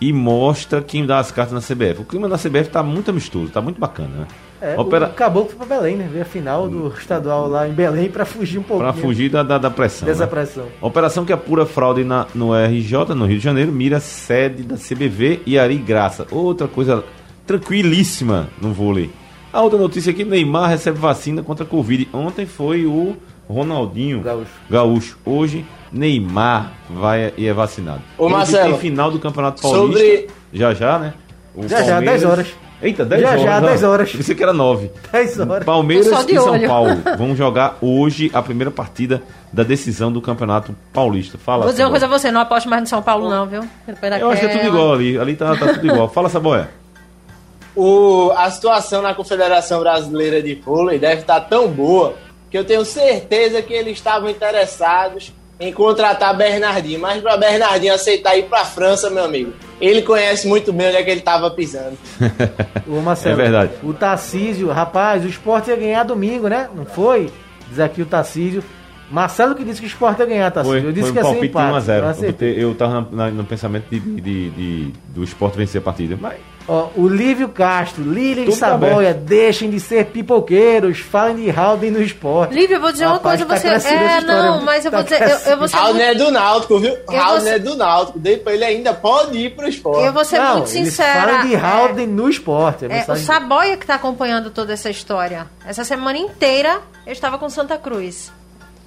Speaker 2: e mostra quem dá as cartas na CBF. O clima da CBF tá muito amistoso, tá muito bacana, né?
Speaker 3: É, Opera... o Caboclo foi para Belém, né? Ver a final do estadual lá em Belém para fugir um pouco.
Speaker 2: Para fugir da, da, da, pressão.
Speaker 3: Dessa
Speaker 2: né?
Speaker 3: pressão.
Speaker 2: operação que apura fraude na, no RJ, no Rio de Janeiro, mira sede da CBV e Ari Graça. Outra coisa tranquilíssima no vôlei. A outra notícia aqui: Neymar recebe vacina contra a Covid. Ontem foi o Ronaldinho Gaúcho. Gaúcho. Hoje, Neymar vai e é vacinado.
Speaker 5: Ô, Marcelo,
Speaker 2: tem final do Campeonato Paulista. Sobre... Já já, né?
Speaker 3: O já Palmeiras... já, 10 horas.
Speaker 2: Eita, 10
Speaker 3: já,
Speaker 2: horas.
Speaker 3: Já, já, 10 horas.
Speaker 2: Pensei que era 9.
Speaker 3: 10 horas.
Speaker 2: Palmeiras e São olho. Paulo vão jogar hoje a primeira partida da decisão do Campeonato Paulista. Fala.
Speaker 4: Vou dizer uma coisa a você, não aposto mais no São Paulo, não, viu?
Speaker 2: Eu acho que é tudo igual ali. Ali tá, tá tudo igual. Fala, Saboia.
Speaker 5: O, a situação na Confederação Brasileira de Vôlei deve estar tão boa que eu tenho certeza que eles estavam interessados em contratar Bernardinho. Mas para Bernardinho aceitar ir para a França, meu amigo, ele conhece muito bem onde é que ele estava pisando.
Speaker 3: Ô Marcelo, é verdade. O Tarcísio, rapaz, o esporte ia ganhar domingo, né? Não foi? Diz aqui o Tarcísio. Marcelo que disse que o esporte ia ganhar, Tarcísio.
Speaker 2: Foi,
Speaker 3: eu disse
Speaker 2: foi um
Speaker 3: que ia
Speaker 2: ser empate. 1x0. Eu, eu tava no pensamento de, de, de, do esporte vencer a partida. Mas
Speaker 3: Ó, o Lívio Castro, Lilian e Saboia, deixem de ser pipoqueiros, falem de Haldane no esporte.
Speaker 4: Lívio, eu vou dizer Rapaz, uma coisa, tá você. É, não, mas eu tá vou dizer. Eu, eu vou
Speaker 5: ser muito... é do Náutico, viu? Haldane é do Náutico. Daí ele ainda pode ir pro esporte.
Speaker 4: Eu vou ser não, muito sincera.
Speaker 3: Falem de Haldane é, no esporte.
Speaker 4: É, o Saboia que tá acompanhando toda essa história. Essa semana inteira eu estava com Santa Cruz.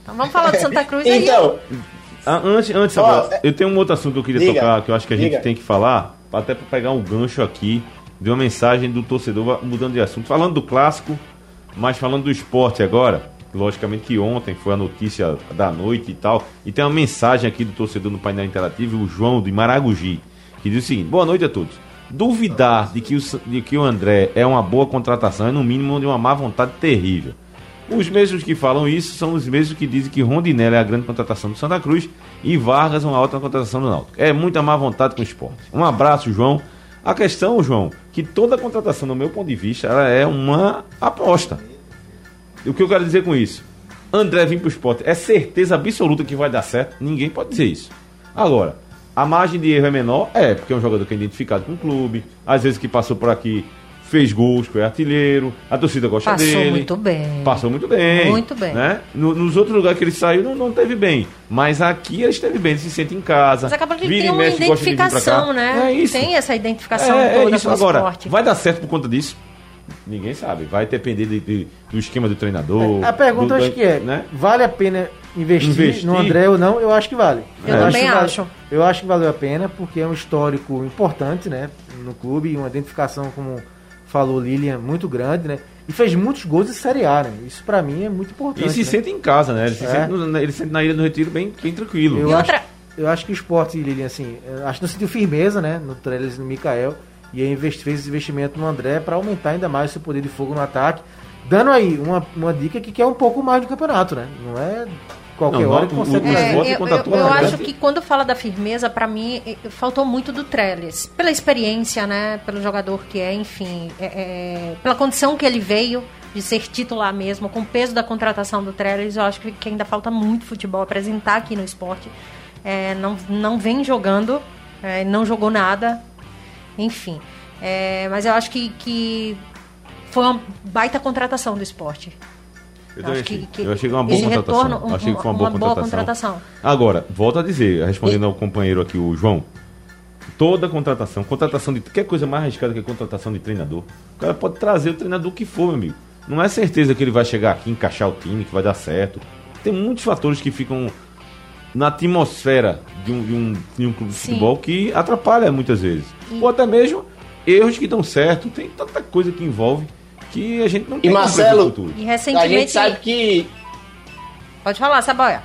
Speaker 4: Então vamos falar de Santa Cruz
Speaker 5: então,
Speaker 2: aí. Ah, antes, antes oh, eu tenho um outro assunto que eu queria diga, tocar, que eu acho que a gente diga. tem que falar até para pegar um gancho aqui de uma mensagem do torcedor, mudando de assunto, falando do clássico, mas falando do esporte agora. Logicamente que ontem foi a notícia da noite e tal. E tem uma mensagem aqui do torcedor no painel interativo, o João de Maragogi, que diz o seguinte: boa noite a todos. Duvidar de que, o, de que o André é uma boa contratação é no mínimo de uma má vontade terrível. Os mesmos que falam isso são os mesmos que dizem que Rondinelli é a grande contratação do Santa Cruz e Vargas uma alta contratação do Náutico. É muita má vontade com o esporte. Um abraço, João. A questão, João, que toda contratação, do meu ponto de vista, ela é uma aposta. O que eu quero dizer com isso? André vir para o esporte é certeza absoluta que vai dar certo? Ninguém pode dizer isso. Agora, a margem de erro é menor? É, porque é um jogador que é identificado com o clube, às vezes que passou por aqui fez gols, foi artilheiro, a torcida gosta
Speaker 4: Passou
Speaker 2: dele.
Speaker 4: Passou muito bem.
Speaker 2: Passou muito bem.
Speaker 4: Muito bem.
Speaker 2: Né? No, nos outros lugares que ele saiu, não, não teve bem. Mas aqui ele esteve bem, ele se sente em casa.
Speaker 4: Mas acaba que ele tem uma identificação, né? É isso. Tem essa identificação é,
Speaker 2: toda é isso. Agora, esporte. vai dar certo por conta disso? Ninguém sabe. Vai depender de, de, do esquema do treinador.
Speaker 3: A pergunta do, acho que é, né? vale a pena investir, investir, no André ou não? Eu acho que vale.
Speaker 4: Eu,
Speaker 3: eu
Speaker 4: também acho.
Speaker 3: Vale, eu acho que valeu a pena, porque é um histórico importante, né? No clube, uma identificação como falou Lilian, muito grande, né? E fez muitos gols de Série A, né? Isso para mim é muito importante.
Speaker 2: E se
Speaker 3: né?
Speaker 2: sente em casa, né? Ele se, é. sente, no, ele sente na Ilha do Retiro bem, bem tranquilo.
Speaker 3: Eu, acho, eu acho que o esporte, Lilian, assim, acho que não sentiu firmeza, né? No Trellis no Mikael. E aí fez esse investimento no André para aumentar ainda mais o seu poder de fogo no ataque. Dando aí uma, uma dica que quer um pouco mais do campeonato, né? Não é qualquer não, hora que consegue
Speaker 4: é, eu, eu, eu acho que quando fala da firmeza, para mim, faltou muito do Trellis. Pela experiência, né? Pelo jogador que é, enfim, é, é, pela condição que ele veio de ser titular mesmo, com o peso da contratação do Trellis, eu acho que, que ainda falta muito futebol apresentar aqui no esporte. É, não, não vem jogando, é, não jogou nada, enfim. É, mas eu acho que, que foi uma baita contratação do esporte.
Speaker 2: Eu, acho que, que, eu achei que uma boa contratação. Retorno, achei que foi uma, boa, uma contratação. boa, contratação. Agora, volto a dizer, respondendo e... ao companheiro aqui, o João, toda contratação, contratação de. Quer coisa mais arriscada que a contratação de treinador? O cara pode trazer o treinador que for, meu amigo. Não é certeza que ele vai chegar aqui, encaixar o time, que vai dar certo. Tem muitos fatores que ficam na atmosfera de um, de um, de um clube de Sim. futebol que atrapalha muitas vezes. E... Ou até mesmo erros que dão certo. Tem tanta coisa que envolve que a gente não tem
Speaker 5: e Marcelo,
Speaker 2: futuro.
Speaker 4: E recentemente...
Speaker 5: A gente sabe que...
Speaker 4: Pode falar, Saboia.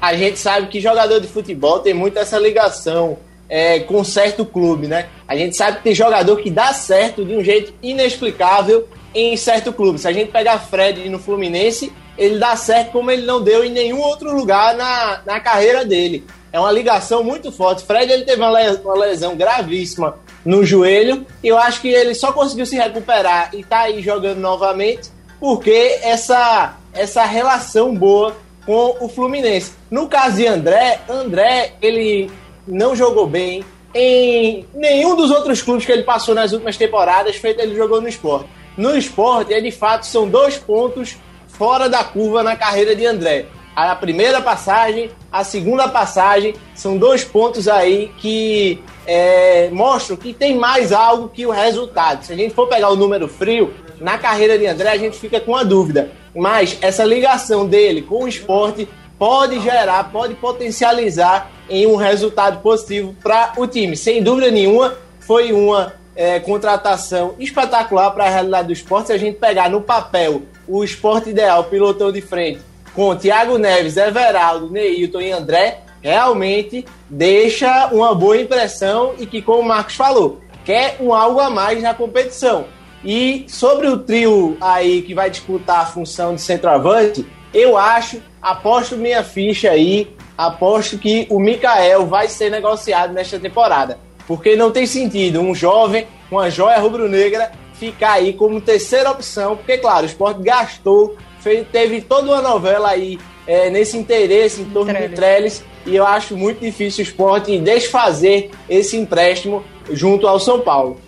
Speaker 5: A gente sabe que jogador de futebol tem muito essa ligação é, com certo clube, né? A gente sabe que tem jogador que dá certo de um jeito inexplicável em certo clube. Se a gente pegar Fred no Fluminense, ele dá certo como ele não deu em nenhum outro lugar na, na carreira dele. É uma ligação muito forte. Fred ele teve uma lesão gravíssima no joelho. E eu acho que ele só conseguiu se recuperar e tá aí jogando novamente porque essa, essa relação boa com o Fluminense. No caso de André, André, ele não jogou bem em nenhum dos outros clubes que ele passou nas últimas temporadas, feito ele jogou no esporte. No esporte, de fato, são dois pontos fora da curva na carreira de André. A primeira passagem, a segunda passagem, são dois pontos aí que é, mostram que tem mais algo que o resultado. Se a gente for pegar o número frio, na carreira de André a gente fica com a dúvida. Mas essa ligação dele com o esporte pode gerar, pode potencializar em um resultado positivo para o time. Sem dúvida nenhuma, foi uma é, contratação espetacular para a realidade do esporte. Se a gente pegar no papel o esporte ideal, pilotão de frente, com Thiago Neves, Everaldo, Neilton e André, realmente deixa uma boa impressão e que, como o Marcos falou, quer um algo a mais na competição. E sobre o trio aí que vai disputar a função de centroavante, eu acho, aposto minha ficha aí, aposto que o Mikael vai ser negociado nesta temporada. Porque não tem sentido um jovem, uma joia rubro-negra, ficar aí como terceira opção, porque, claro, o esporte gastou, fez, teve toda uma novela aí é, nesse interesse em torno Trellis. de Trellis, e eu acho muito difícil o esporte desfazer esse empréstimo junto ao São Paulo.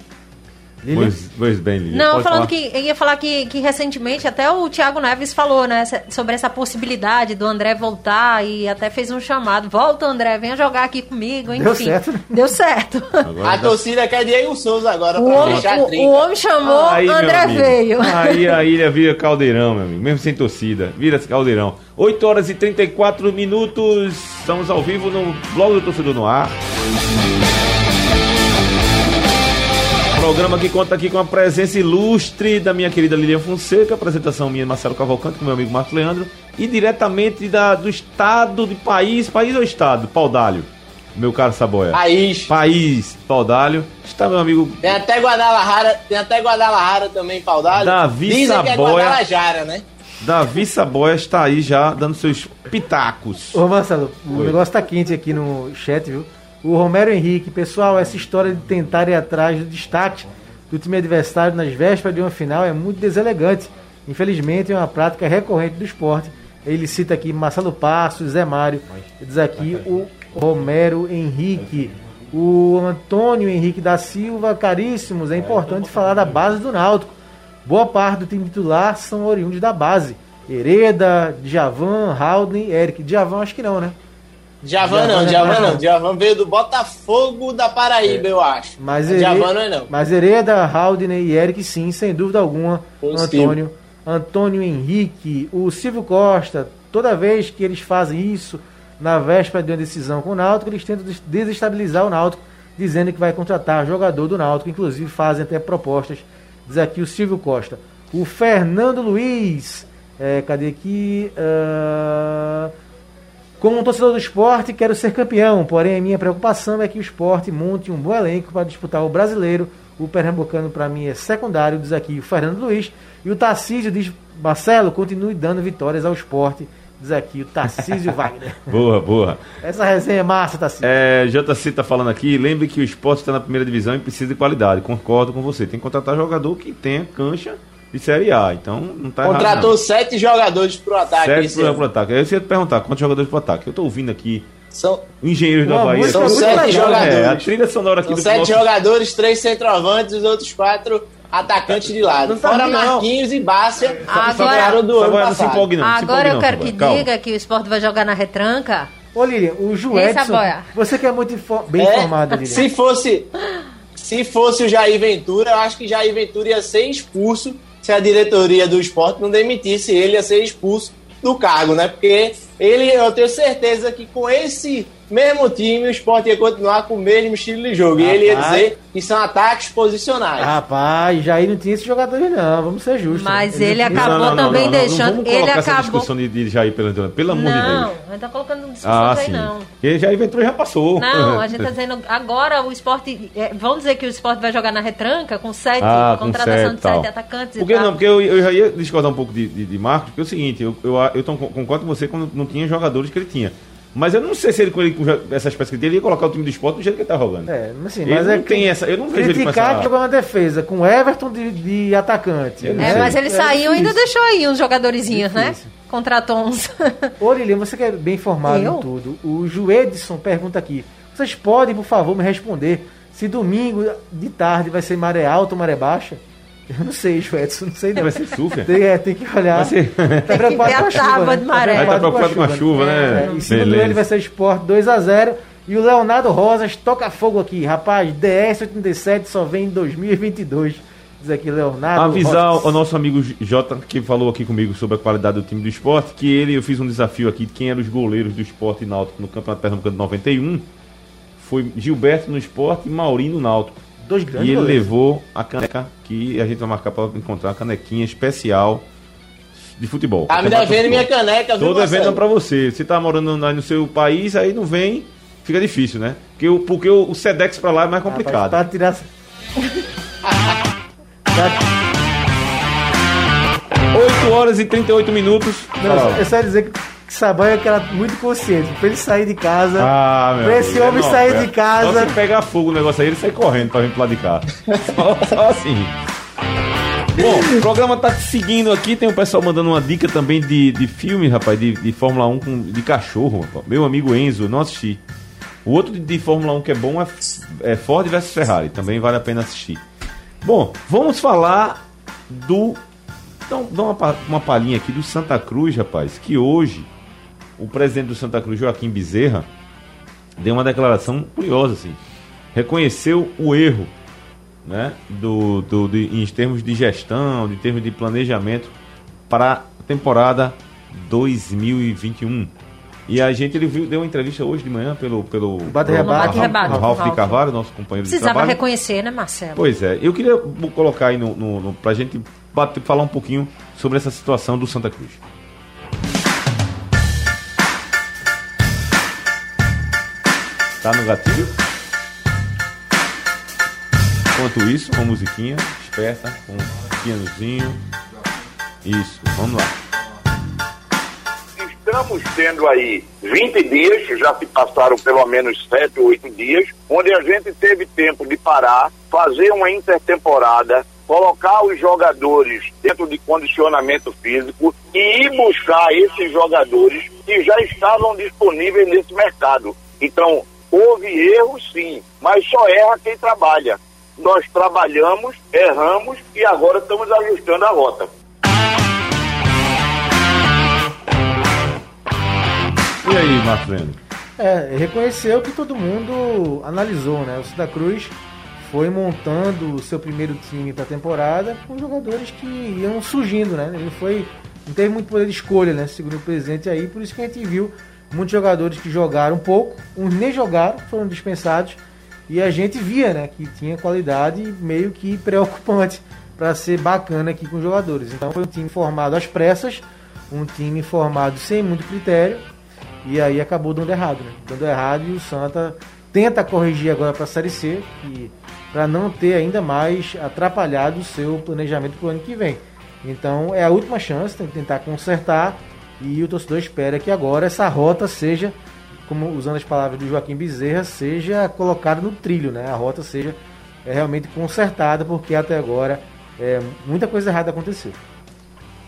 Speaker 2: Pois, pois, bem, Lili.
Speaker 4: Não, Pode falando falar? que eu ia falar que, que recentemente até o Thiago Neves falou, né, sobre essa possibilidade do André voltar e até fez um chamado. Volta, André, venha jogar aqui comigo, enfim. Deu certo. Né? Deu certo.
Speaker 5: Agora a torcida quer Diego Souza agora
Speaker 4: o pra homem, fechar a o, o homem chamou, aí, André veio.
Speaker 2: Aí a ilha vira caldeirão, meu amigo, mesmo sem torcida, vira caldeirão. 8 horas e 34 minutos, estamos ao vivo no blog do Torcedor no Ar. Programa que conta aqui com a presença ilustre da minha querida Lilian Fonseca, apresentação minha Marcelo Cavalcante com meu amigo Marcos Leandro e diretamente da, do estado de país, país ou estado? Paudalho. Meu caro Saboia.
Speaker 5: País.
Speaker 2: País, Paudalho. Está meu amigo.
Speaker 5: Tem até Guadalajara, tem até Guadalajara também, Paudalho.
Speaker 2: Davi Dizem Saboia. Que é Guadalajara, né? Davi Saboia está aí já dando seus pitacos.
Speaker 3: Ô Marcelo, o Oi. negócio tá quente aqui no chat, viu? O Romero Henrique. Pessoal, essa história de tentar ir atrás do destaque do time adversário nas vésperas de uma final é muito deselegante. Infelizmente, é uma prática recorrente do esporte. Ele cita aqui Marcelo Passos, Zé Mário, diz aqui o Romero Henrique. O Antônio Henrique da Silva, caríssimos, é importante falar da base do Náutico. Boa parte do time titular são oriundos da base. Hereda, Djavan, Haldane, Eric. Djavan acho que não, né?
Speaker 5: Djavan não, Djavan não. Djavan veio do Botafogo da Paraíba, é. eu acho.
Speaker 3: Mas Djavan não é não. Mas Hereda, Haldner e Eric sim, sem dúvida alguma. Antônio. Antônio Henrique, o Silvio Costa, toda vez que eles fazem isso na véspera de uma decisão com o Náutico, eles tentam desestabilizar o Náutico, dizendo que vai contratar jogador do Náutico, inclusive fazem até propostas. Diz aqui o Silvio Costa. O Fernando Luiz, é, cadê aqui? Uh, como um torcedor do esporte, quero ser campeão, porém a minha preocupação é que o esporte monte um bom elenco para disputar o brasileiro. O pernambucano, para mim, é secundário, diz aqui o Fernando Luiz. E o Tarcísio diz: Marcelo, continue dando vitórias ao esporte. Diz aqui o Tarcísio Wagner.
Speaker 2: boa, boa.
Speaker 3: Essa resenha é massa, Tarcísio.
Speaker 2: É, JC está falando aqui. Lembre que o esporte está na primeira divisão e precisa de qualidade. Concordo com você. Tem que contratar jogador que tenha cancha de Série A. Então não tá
Speaker 5: Contratou errado, sete jogadores pro ataque.
Speaker 2: Sete pro, pro ataque. Aí você ia te perguntar quantos jogadores pro ataque. Eu tô ouvindo aqui.
Speaker 5: São
Speaker 2: engenheiros da Bahia.
Speaker 5: São sete jogadores. É,
Speaker 2: a trilha sonora aqui
Speaker 5: São do sete nosso... jogadores, três centroavantes, os outros quatro atacantes de lado. Tá Fora Marquinhos não. e Bárcia,
Speaker 4: agora, do ano passado. Empolgue, não, agora eu quero que Calma. diga que o esporte vai jogar na retranca.
Speaker 3: Ô Lilian, o Joelson, você que é muito bem é, informado, Lilian.
Speaker 5: Se fosse, se fosse o Jair Ventura, eu acho que Jair Ventura ia ser expulso se a diretoria do esporte não demitisse ele a ser expulso do cargo, né? Porque ele, eu tenho certeza que com esse mesmo time, o esporte ia continuar com o mesmo estilo de jogo. Rapaz. E ele ia dizer que são ataques posicionais.
Speaker 3: Rapaz, Jair não tinha esses jogadores, não. Vamos ser justos.
Speaker 4: Mas ele, ele acabou não, não, também não, deixando. ele acabou. Essa
Speaker 2: discussão de, de Jair pelo, pelo amor de Deus.
Speaker 4: Não, a gente tá colocando discussão ah, aí, sim. não.
Speaker 2: Porque Jair Ventura já passou.
Speaker 4: Não, a gente tá dizendo. Agora o esporte. É, vamos dizer que o esporte vai jogar na retranca com sete, ah, contratação com sete, de sete atacantes.
Speaker 2: Por que não? Porque eu, eu já ia discordar um pouco de, de, de Marcos, porque é o seguinte, eu, eu, eu, eu concordo com você quando não tinha jogadores que ele tinha. Mas eu não sei se ele, com, ele, com essas peças que ele ia colocar o time do esporte do jeito que ele tá jogando.
Speaker 3: É, assim,
Speaker 2: mas
Speaker 3: é
Speaker 2: não tem essa. Eu não vejo
Speaker 3: ele Criticar que jogou uma defesa com Everton de, de atacante.
Speaker 4: É, mas ele é saiu e ainda deixou aí uns jogadorzinhos, né? Contratou uns.
Speaker 3: Ô, Lilian, você que é bem informado eu? em tudo. O Joedson pergunta aqui. Vocês podem, por favor, me responder se domingo de tarde vai ser maré alta ou maré baixa? Eu não sei, Edson, não sei não.
Speaker 2: Vai ser super.
Speaker 3: Tem, é, tem que olhar. Vai
Speaker 4: ser... Tá preocupado com a chuva. De né? maré.
Speaker 2: Vai tá preocupado com a chuva, né?
Speaker 3: É, em cima do ele vai ser Sport 2x0. E o Leonardo Rosas toca fogo aqui. Rapaz, DS87 só vem em 2022. Diz aqui Leonardo
Speaker 2: Avisar Rosas. o nosso amigo Jota, que falou aqui comigo sobre a qualidade do time do esporte, que ele, eu fiz um desafio aqui de quem eram os goleiros do esporte náutico no Campeonato Pernambucano de 91. Foi Gilberto no esporte e Maurinho no náutico. Dois grandes E ele goleiros. levou a caneca que a gente vai marcar para encontrar a canequinha especial de futebol.
Speaker 5: Ah, me devendo minha caneca,
Speaker 2: viu, Tô devendo para você. Você tá morando no seu país, aí não vem, fica difícil, né? Porque o, porque o, Sedex para lá é mais complicado.
Speaker 3: Para tirar...
Speaker 2: 8 horas e 38 minutos.
Speaker 3: Não, é só dizer que Sabanha que era muito consciente. Pra ele sair de casa. Ah, meu pra esse Deus, homem é sair de casa.
Speaker 2: Só se pegar fogo o negócio aí, ele sai correndo pra vir pro lado de cá. só, só assim. Bom, o programa tá seguindo aqui. Tem o um pessoal mandando uma dica também de, de filme, rapaz, de, de Fórmula 1 com, de cachorro. Rapaz. Meu amigo Enzo, não assisti. O outro de, de Fórmula 1 que é bom é, é Ford versus Ferrari. Também vale a pena assistir. Bom, vamos falar do. Então, dá uma, uma palhinha aqui do Santa Cruz, rapaz, que hoje o presidente do Santa Cruz, Joaquim Bezerra, deu uma declaração curiosa, assim. Reconheceu o erro, né, do, do, de, em termos de gestão, em termos de planejamento para a temporada 2021. E a gente ele viu, deu uma entrevista hoje de manhã pelo pelo
Speaker 3: Bate Rebate,
Speaker 2: Ralf, Ralf de Carvalho, nosso companheiro
Speaker 4: Precisava de trabalho. reconhecer, né, Marcelo?
Speaker 2: Pois é. Eu queria colocar aí no, no, no pra gente bater, falar um pouquinho sobre essa situação do Santa Cruz. Tá no gatilho? Enquanto isso, uma musiquinha esperta, com um pianozinho. Isso, vamos lá.
Speaker 6: Estamos tendo aí 20 dias, já se passaram pelo menos 7 ou 8 dias, onde a gente teve tempo de parar, fazer uma intertemporada, colocar os jogadores dentro de condicionamento físico e ir buscar esses jogadores que já estavam disponíveis nesse mercado. Então, Houve erros, sim, mas só erra quem trabalha. Nós trabalhamos, erramos e agora estamos ajustando a rota.
Speaker 2: E aí, Marcelo?
Speaker 3: É, reconheceu que todo mundo analisou, né? O Santa Cruz foi montando o seu primeiro time para a temporada com jogadores que iam surgindo, né? Ele foi não teve muito poder de escolha, né? Segundo o presidente aí, por isso que a gente viu muitos jogadores que jogaram pouco, uns nem jogaram, foram dispensados, e a gente via né, que tinha qualidade meio que preocupante para ser bacana aqui com os jogadores. Então foi um time formado às pressas, um time formado sem muito critério, e aí acabou dando errado. Né? Dando errado e o Santa tenta corrigir agora para a Série C, para não ter ainda mais atrapalhado o seu planejamento para o ano que vem. Então é a última chance, tem que tentar consertar e o torcedor espera que agora essa rota seja, como usando as palavras do Joaquim Bezerra, seja colocada no trilho, né? A rota seja é, realmente consertada, porque até agora é, muita coisa errada aconteceu.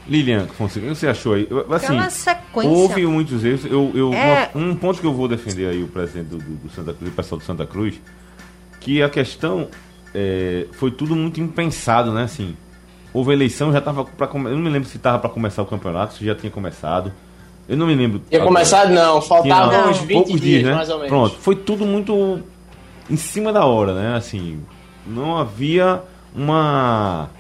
Speaker 2: Lilian Fonseca, o que você achou aí? Assim, houve muitos erros. Eu, eu, é... uma, um ponto que eu vou defender aí o presidente do, do, do Santa Cruz, o pessoal do Santa Cruz, que a questão é, foi tudo muito impensado, né? Assim, houve eleição, já estava para Eu não me lembro se estava para começar o campeonato, se já tinha começado. Eu não me lembro.
Speaker 5: Tinha começado, não, faltavam uns 20 poucos dias, dias né? mais ou menos.
Speaker 2: Pronto, foi tudo muito em cima da hora, né? Assim, não havia uma.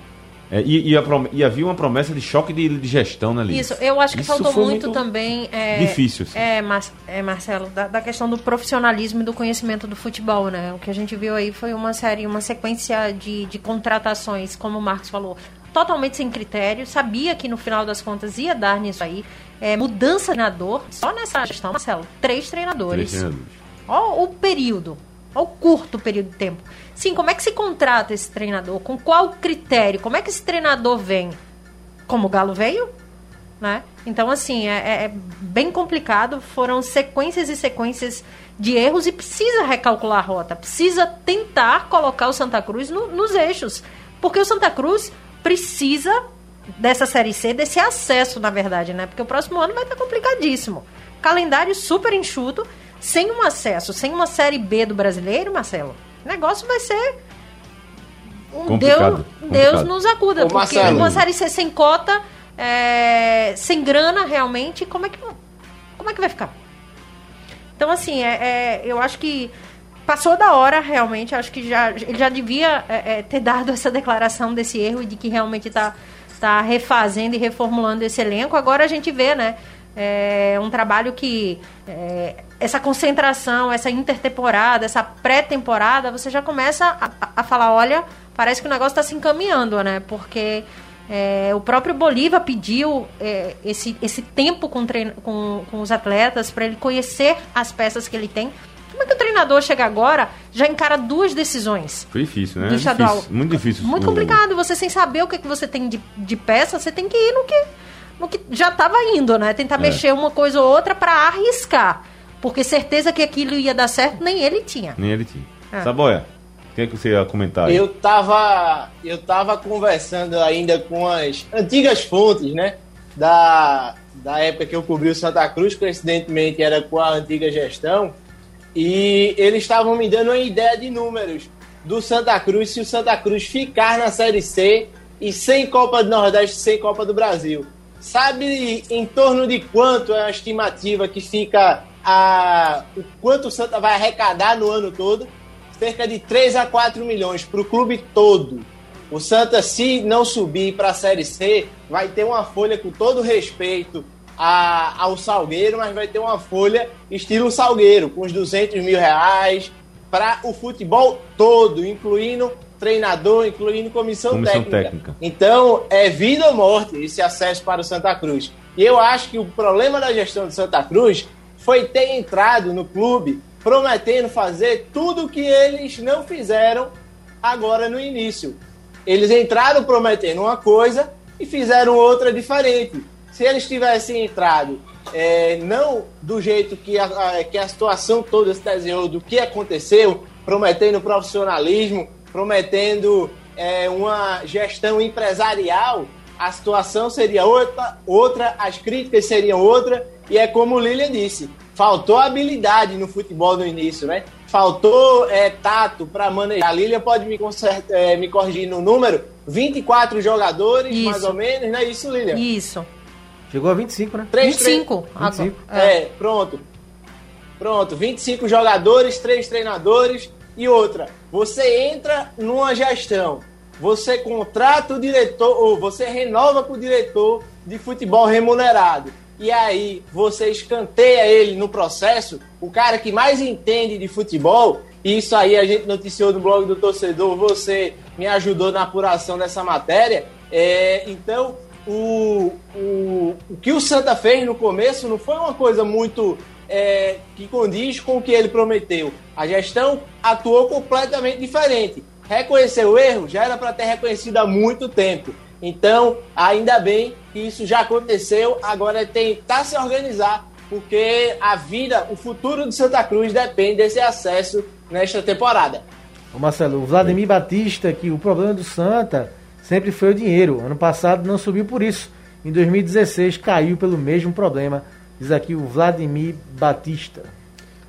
Speaker 2: É, e, e, a, e, havia uma promessa de choque de, de gestão, né, Liz?
Speaker 4: Isso, eu acho que Isso faltou muito, muito, também. É,
Speaker 2: difícil, assim.
Speaker 4: é, Mar, é, Marcelo, da, da, questão do profissionalismo e do conhecimento do futebol, né? O que a gente viu aí foi uma série, uma sequência de, de contratações, como o Marcos falou, totalmente sem critério, sabia que no final das contas ia dar nisso aí. É, mudança de treinador, só nessa gestão, Marcelo, três treinadores. Três treinadores. Olha o período, olha o curto período de tempo. Sim, como é que se contrata esse treinador? Com qual critério? Como é que esse treinador vem? Como o Galo veio? né? Então, assim, é, é, é bem complicado. Foram sequências e sequências de erros e precisa recalcular a rota, precisa tentar colocar o Santa Cruz no, nos eixos. Porque o Santa Cruz precisa dessa Série C, desse acesso, na verdade, né? Porque o próximo ano vai estar complicadíssimo. Calendário super enxuto, sem um acesso, sem uma Série B do brasileiro, Marcelo. O negócio vai ser. Um Deus, complicado. Deus nos acuda. Ô, porque Marcelo. uma Série C sem cota, é, sem grana realmente, como é que, como é que vai ficar? Então, assim, é, é, eu acho que passou da hora, realmente. Acho que já, ele já devia é, é ter dado essa declaração desse erro e de que realmente está tá refazendo e reformulando esse elenco. Agora a gente vê, né? É um trabalho que é, essa concentração, essa intertemporada, essa pré-temporada, você já começa a, a, falar, olha, parece que o negócio está se encaminhando, né? Porque é, o próprio Bolívar pediu é, esse, esse tempo com, treino, com, com os atletas para ele conhecer as peças que ele tem. Como é que o treinador chega agora, já encara duas decisões?
Speaker 2: Foi difícil, né? Do estadual. Difícil, muito difícil.
Speaker 4: Muito complicado. Você sem saber o que, que você tem de, de peça, você tem que ir no que, no que já estava indo, né? Tentar é. mexer uma coisa ou outra para arriscar. Porque certeza que aquilo ia dar certo, nem ele tinha.
Speaker 2: Nem ele tinha. É. Saboia, o que, é que você ia comentar aí?
Speaker 5: Eu tava, eu tava conversando ainda com as antigas fontes, né? Da, da época que eu cobri o Santa Cruz, coincidentemente era com a antiga gestão, e eles estavam me dando uma ideia de números do Santa Cruz se o Santa Cruz ficar na Série C e sem Copa do Nordeste, sem Copa do Brasil. Sabe em torno de quanto é a estimativa que fica a, o quanto o Santa vai arrecadar no ano todo? cerca de 3 a 4 milhões para o clube todo. O Santa, se não subir para a Série C, vai ter uma folha com todo respeito a, ao Salgueiro, mas vai ter uma folha estilo Salgueiro, com os 200 mil reais para o futebol todo, incluindo treinador, incluindo comissão, comissão técnica. técnica. Então, é vida ou morte esse acesso para o Santa Cruz. E eu acho que o problema da gestão do Santa Cruz foi ter entrado no clube prometendo fazer tudo o que eles não fizeram agora no início. Eles entraram prometendo uma coisa e fizeram outra diferente. Se eles tivessem entrado é, não do jeito que a, que a situação toda se desenhou, do que aconteceu, prometendo profissionalismo, prometendo é, uma gestão empresarial, a situação seria outra, outra, as críticas seriam outra, e é como o Lilian disse, faltou habilidade no futebol no início, né? Faltou é, tato para manejar. A Lilian pode me, é, me corrigir no número: 24 jogadores, isso. mais ou menos, não é isso, Lilian?
Speaker 4: Isso.
Speaker 3: Chegou a 25, né?
Speaker 4: 3, 25.
Speaker 5: 3, 25. É. é, pronto. Pronto, 25 jogadores, 3 treinadores e outra. Você entra numa gestão, você contrata o diretor, ou você renova com o diretor de futebol remunerado e aí você escanteia ele no processo, o cara que mais entende de futebol, e isso aí a gente noticiou no blog do torcedor, você me ajudou na apuração dessa matéria. É, então, o, o, o que o Santa fez no começo não foi uma coisa muito é, que condiz com o que ele prometeu. A gestão atuou completamente diferente. Reconheceu o erro? Já era para ter reconhecido há muito tempo. Então, ainda bem que isso já aconteceu, agora é tentar se organizar, porque a vida, o futuro de Santa Cruz depende desse acesso nesta temporada.
Speaker 3: Marcelo, o Vladimir Batista, que o problema do Santa sempre foi o dinheiro. Ano passado não subiu por isso. Em 2016 caiu pelo mesmo problema. Diz aqui o Vladimir Batista.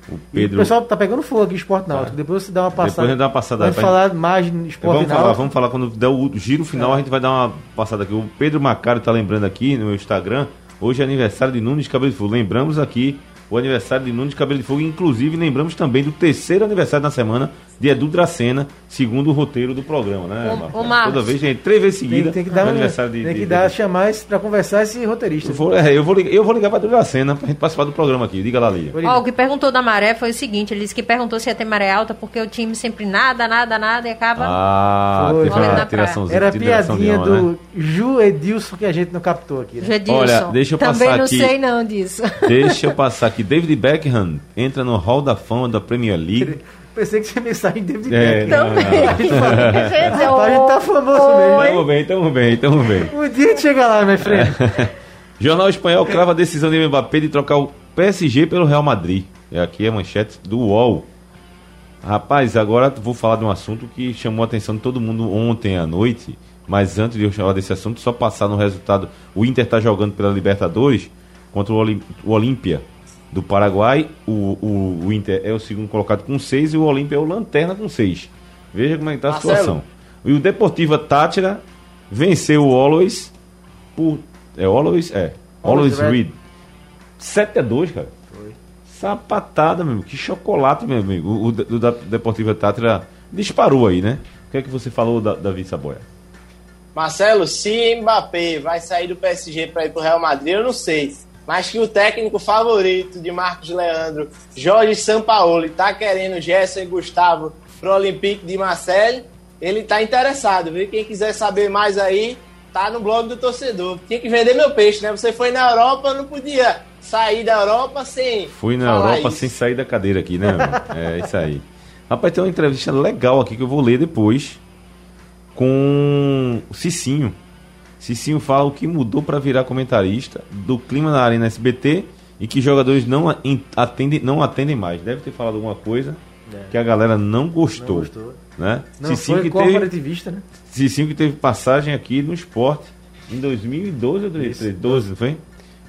Speaker 3: O, Pedro... o pessoal tá pegando fogo aqui, Esporte Náutico. Tá. Depois você dá uma passada. Depois a gente
Speaker 2: dá uma passada.
Speaker 3: Vamos falar mais de Esporte
Speaker 2: vamos Falar, vamos falar quando der o giro final, é. a gente vai dar uma passada aqui. O Pedro Macário tá lembrando aqui no meu Instagram. Hoje é aniversário de Nunes Cabelo de Fogo. Lembramos aqui o aniversário de Nunes Cabelo de Fogo. Inclusive, lembramos também do terceiro aniversário da semana de Edu Dracena, segundo o roteiro do programa, né,
Speaker 4: Marcos?
Speaker 2: Toda vez, gente, três vezes seguida.
Speaker 3: Tem, tem que dar, aniversário de,
Speaker 2: tem
Speaker 3: que de, dar, de... chamar esse, pra conversar esse roteirista.
Speaker 2: Eu vou, é, eu vou, eu vou ligar pra Edu Dracena pra gente participar do programa aqui. Diga lá, Lia.
Speaker 4: Ó, o que perguntou da maré foi o seguinte: ele disse que perguntou se ia ter maré alta porque o time sempre nada, nada, nada e acaba.
Speaker 2: Ah, foi.
Speaker 3: teve Era a piadinha do né? Ju Edilson que a gente não captou aqui.
Speaker 4: Né? Olha,
Speaker 2: deixa eu
Speaker 4: Também
Speaker 2: passar
Speaker 4: não
Speaker 2: aqui.
Speaker 4: sei não disso.
Speaker 2: Deixa eu passar aqui. David Beckham entra no Hall da Fama da Premier League.
Speaker 3: Pensei que você mensagem de David
Speaker 4: é, Também.
Speaker 3: a gente tá famoso mesmo.
Speaker 2: Tamo bem, tamo bem, tamo bem.
Speaker 3: Um dia a gente chega lá, minha frente.
Speaker 2: Jornal Espanhol crava a decisão de Mbappé de trocar o PSG pelo Real Madrid. É aqui a manchete do UOL. Rapaz, agora vou falar de um assunto que chamou a atenção de todo mundo ontem à noite. Mas antes de eu falar desse assunto, só passar no resultado. O Inter está jogando pela Libertadores contra o, Olímpia do Paraguai. O, o, o, Inter é o segundo colocado com 6 e o Olímpia é o Lanterna com 6. Veja como é que está a Marcelo. situação. E o Deportiva Tátira venceu o Always por. É Always? É. Always, Always Read. 7 a 2 cara. Foi. Sapatada, meu amigo. Que chocolate, meu amigo. O, o, o da Deportiva Tátira disparou aí, né? O que é que você falou, da, Davi Saboia?
Speaker 5: Marcelo, se Mbappé vai sair do PSG para ir para o Real Madrid, eu não sei. Mas que o técnico favorito de Marcos Leandro, Jorge Sampaoli, está querendo Gerson e Gustavo para o Olympique de Marseille, ele está interessado, viu? Quem quiser saber mais aí, tá no blog do torcedor. Tinha que vender meu peixe, né? Você foi na Europa, não podia sair da Europa sem.
Speaker 2: Fui na Europa isso. sem sair da cadeira aqui, né? é isso aí. Rapaz, tem uma entrevista legal aqui que eu vou ler depois com o Cicinho. Cicinho fala o que mudou para virar comentarista do clima na Arena SBT e que jogadores não atendem, não atendem mais. Deve ter falado alguma coisa é. que a galera não gostou. Não gostou. Né?
Speaker 3: Não Cicinho foi que teve, né?
Speaker 2: Cicinho que teve passagem aqui no esporte em 2012 ou 2012, não foi?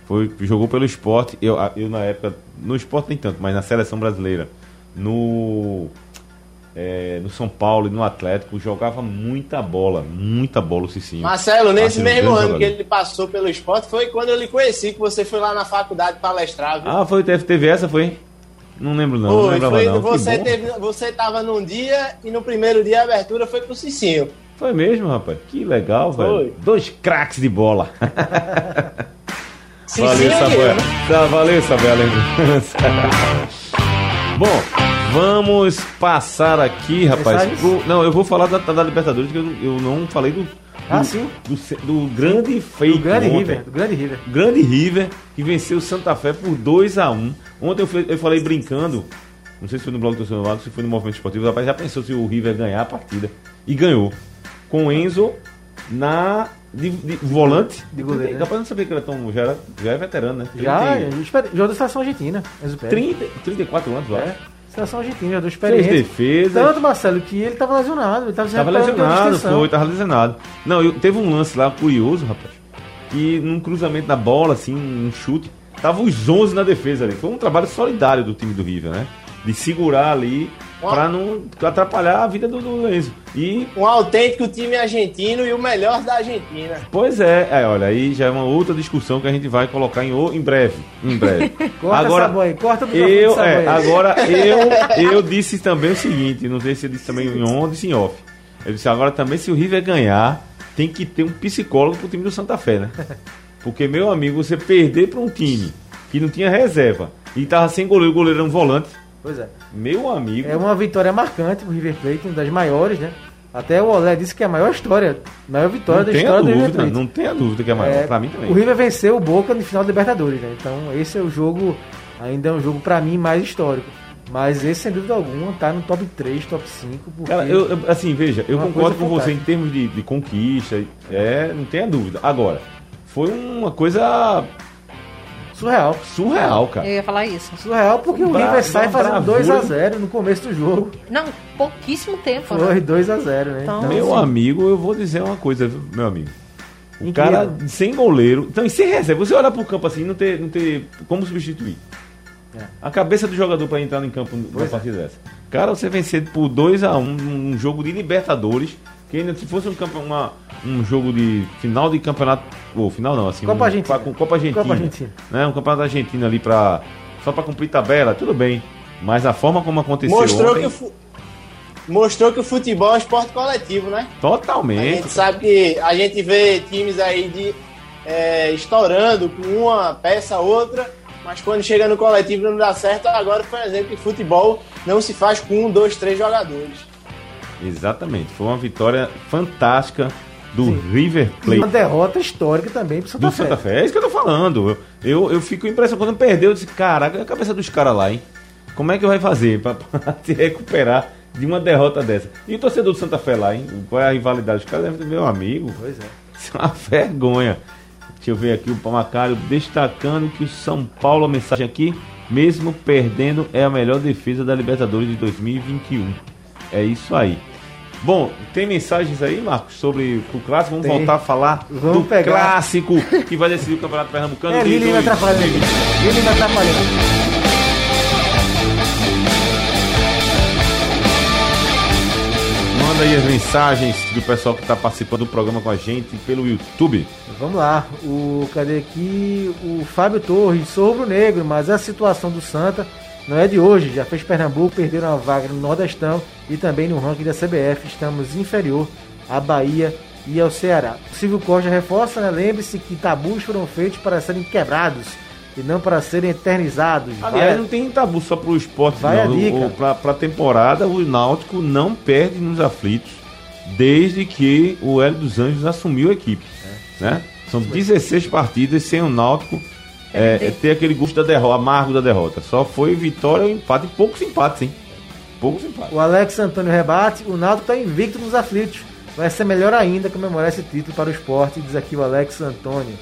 Speaker 2: foi? Jogou pelo esporte, eu, eu na época, no esporte nem tanto, mas na seleção brasileira. No é, no São Paulo e no Atlético, jogava muita bola, muita bola o Cicinho.
Speaker 5: Marcelo, nesse mesmo ano jogador. que ele passou pelo esporte, foi quando eu lhe conheci, que você foi lá na faculdade palestrar. Viu?
Speaker 2: Ah, foi, teve, teve essa, foi? Não lembro não, foi, não foi, não.
Speaker 5: Você, teve, você tava num dia e no primeiro dia a abertura foi pro Cicinho.
Speaker 2: Foi mesmo, rapaz? Que legal, foi. velho. Dois craques de bola. valeu, Samuel. Tá, valeu, Samuel. Bom, Vamos passar aqui, rapaz. Pro, não, eu vou falar da, da Libertadores, que eu, eu não falei do.
Speaker 3: Ah, sim.
Speaker 2: Do, do grande feito. Do
Speaker 3: grande ontem. River. Do grande River.
Speaker 2: Grande River, que venceu o Santa Fé por 2 a 1 um. Ontem eu, eu falei brincando, não sei se foi no blog do seu lado, se foi no movimento esportivo, rapaz, já pensou se o River ganhar a partida. E ganhou. Com o Enzo na de, de, volante.
Speaker 3: De goleiro. Né?
Speaker 2: Capaz não sabia que ele era tão. Já, já é veterano, né?
Speaker 3: Já, jogou da seleção argentina.
Speaker 2: 30, 34 anos, eu
Speaker 3: é. Seleção argentina, do experiência.
Speaker 2: Fez defesa.
Speaker 3: Tanto, Marcelo, que ele estava lesionado. Ele
Speaker 2: tava, tava lesionado, foi, tava lesionado. Não, eu, teve um lance lá curioso, rapaz. Que num cruzamento da bola, assim, um chute, tava os 11 na defesa ali. Foi um trabalho solidário do time do River, né? De segurar ali para não atrapalhar a vida do, do Enzo.
Speaker 5: E um autêntico time argentino e o melhor da Argentina.
Speaker 2: Pois é, é, olha, aí já é uma outra discussão que a gente vai colocar em, em breve, em breve.
Speaker 3: corta agora, boia, corta do
Speaker 2: eu, é, agora eu eu disse também o seguinte, não sei se eu disse também em on ou disse em off. Eu disse agora também se o River ganhar, tem que ter um psicólogo pro time do Santa Fé, né? Porque meu amigo, você perder para um time que não tinha reserva e tava sem goleiro, o goleiro era um volante
Speaker 3: Pois é.
Speaker 2: Meu amigo.
Speaker 3: É uma vitória marcante pro River Plate, uma das maiores, né? Até o Olé disse que é a maior história, maior vitória não da história
Speaker 2: dúvida,
Speaker 3: do River Plate.
Speaker 2: Não tenha dúvida que é a maior, é, pra mim também.
Speaker 3: O River venceu o Boca no final da Libertadores, né? Então esse é o jogo, ainda é um jogo pra mim mais histórico. Mas esse, sem dúvida alguma, tá no top 3, top 5.
Speaker 2: Cara, eu, assim, veja, eu concordo com você em termos de, de conquista, é, não tenha dúvida. Agora, foi uma coisa
Speaker 3: Surreal.
Speaker 2: Surreal, cara.
Speaker 4: Eu ia falar isso.
Speaker 3: Surreal porque o River sai fazendo 2x0 no começo do jogo.
Speaker 4: Não, pouquíssimo tempo.
Speaker 3: Foi né? 2x0, né?
Speaker 2: Então, meu assim... amigo, eu vou dizer uma coisa, meu amigo. O Incrível. cara sem goleiro. Então, e sem reserva. Você olhar pro campo assim não ter, não ter como substituir. É. A cabeça do jogador para entrar no campo numa é. partida dessa. Cara, você vencer por 2x1 um, um jogo de Libertadores que ainda se fosse um, uma, um jogo de final de campeonato. Ou final não, assim.
Speaker 3: Copa
Speaker 2: um,
Speaker 3: Argentina.
Speaker 2: Com, Copa Argentina.
Speaker 3: Copa Argentina.
Speaker 2: Né, um campeonato argentino ali para Só para cumprir tabela, tudo bem. Mas a forma como aconteceu.
Speaker 5: Mostrou
Speaker 2: ontem,
Speaker 5: que o fu... Mostrou que o futebol é um esporte coletivo, né?
Speaker 2: Totalmente. A
Speaker 5: gente sabe que a gente vê times aí de é, estourando com uma peça outra, mas quando chega no coletivo não dá certo. Agora, por exemplo, que futebol não se faz com um, dois, três jogadores.
Speaker 2: Exatamente. Foi uma vitória fantástica do Sim. River Plate. E
Speaker 3: uma derrota histórica também pro Santa
Speaker 2: do
Speaker 3: Fé.
Speaker 2: Santa Fé. É isso que eu tô falando. Eu, eu, eu fico impressionado. Quando perdeu, eu disse, caraca, a cabeça dos caras lá, hein? Como é que vai fazer pra se recuperar de uma derrota dessa? E o torcedor do Santa Fé lá, hein? Qual é a rivalidade? Os caras devem ter meu amigo.
Speaker 3: Pois é.
Speaker 2: Isso é uma vergonha. Deixa eu ver aqui o Pamacário destacando que o São Paulo, a mensagem aqui, mesmo perdendo, é a melhor defesa da Libertadores de 2021. É isso aí. Bom, tem mensagens aí, Marcos, sobre o clássico? Vamos tem. voltar a falar Vamos do pegar. clássico que vai decidir o Campeonato Pernambucano.
Speaker 3: É, Lili vai atrapalhando. Lili vai atrapalhando.
Speaker 2: Manda aí as mensagens do pessoal que está participando do programa com a gente pelo YouTube.
Speaker 3: Vamos lá. O, cadê aqui? O Fábio Torres, sou rubro-negro, mas a situação do Santa não é de hoje. Já fez Pernambuco, perderam a vaga no Nordestão e também no ranking da CBF. Estamos inferior à Bahia e ao Ceará. O Silvio Costa reforça, né? Lembre-se que tabus foram feitos para serem quebrados e não para serem eternizados.
Speaker 2: Aliás, vai... não tem tabu só para o esporte, vai não. Para a temporada, o Náutico não perde nos aflitos desde que o Hélio dos Anjos assumiu a equipe. É. Né? São 16 partidas sem o Náutico é, é, ter aquele gosto da derrota, amargo da derrota. Só foi vitória ou empate, e poucos empates, hein? Poucos empates.
Speaker 3: O Alex Antônio rebate, o Náutico está invicto nos aflitos. Vai ser melhor ainda comemorar esse título para o esporte, diz aqui o Alex Antônio.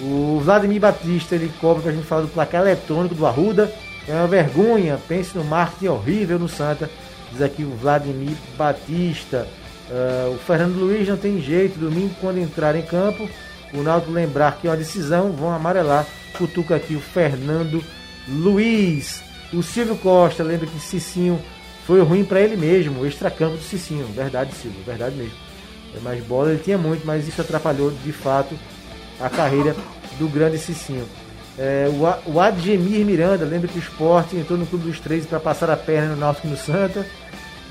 Speaker 3: O Vladimir Batista, ele cobra pra gente falar do placar eletrônico do Arruda. É uma vergonha, pense no marketing horrível no Santa. Diz aqui o Vladimir Batista. Uh, o Fernando Luiz não tem jeito, domingo quando entrar em campo, o Naldo lembrar que é uma decisão, vão amarelar. Cutuca aqui o Fernando Luiz. O Silvio Costa lembra que Cicinho foi ruim para ele mesmo, o extracampo do Cicinho. Verdade, Silvio, verdade mesmo. É mais bola ele tinha muito, mas isso atrapalhou de fato a carreira do grande Cicinho. É, o, Adgemir Miranda, lembra que o esporte entrou no Clube dos Três para passar a perna no Náutico no Santa.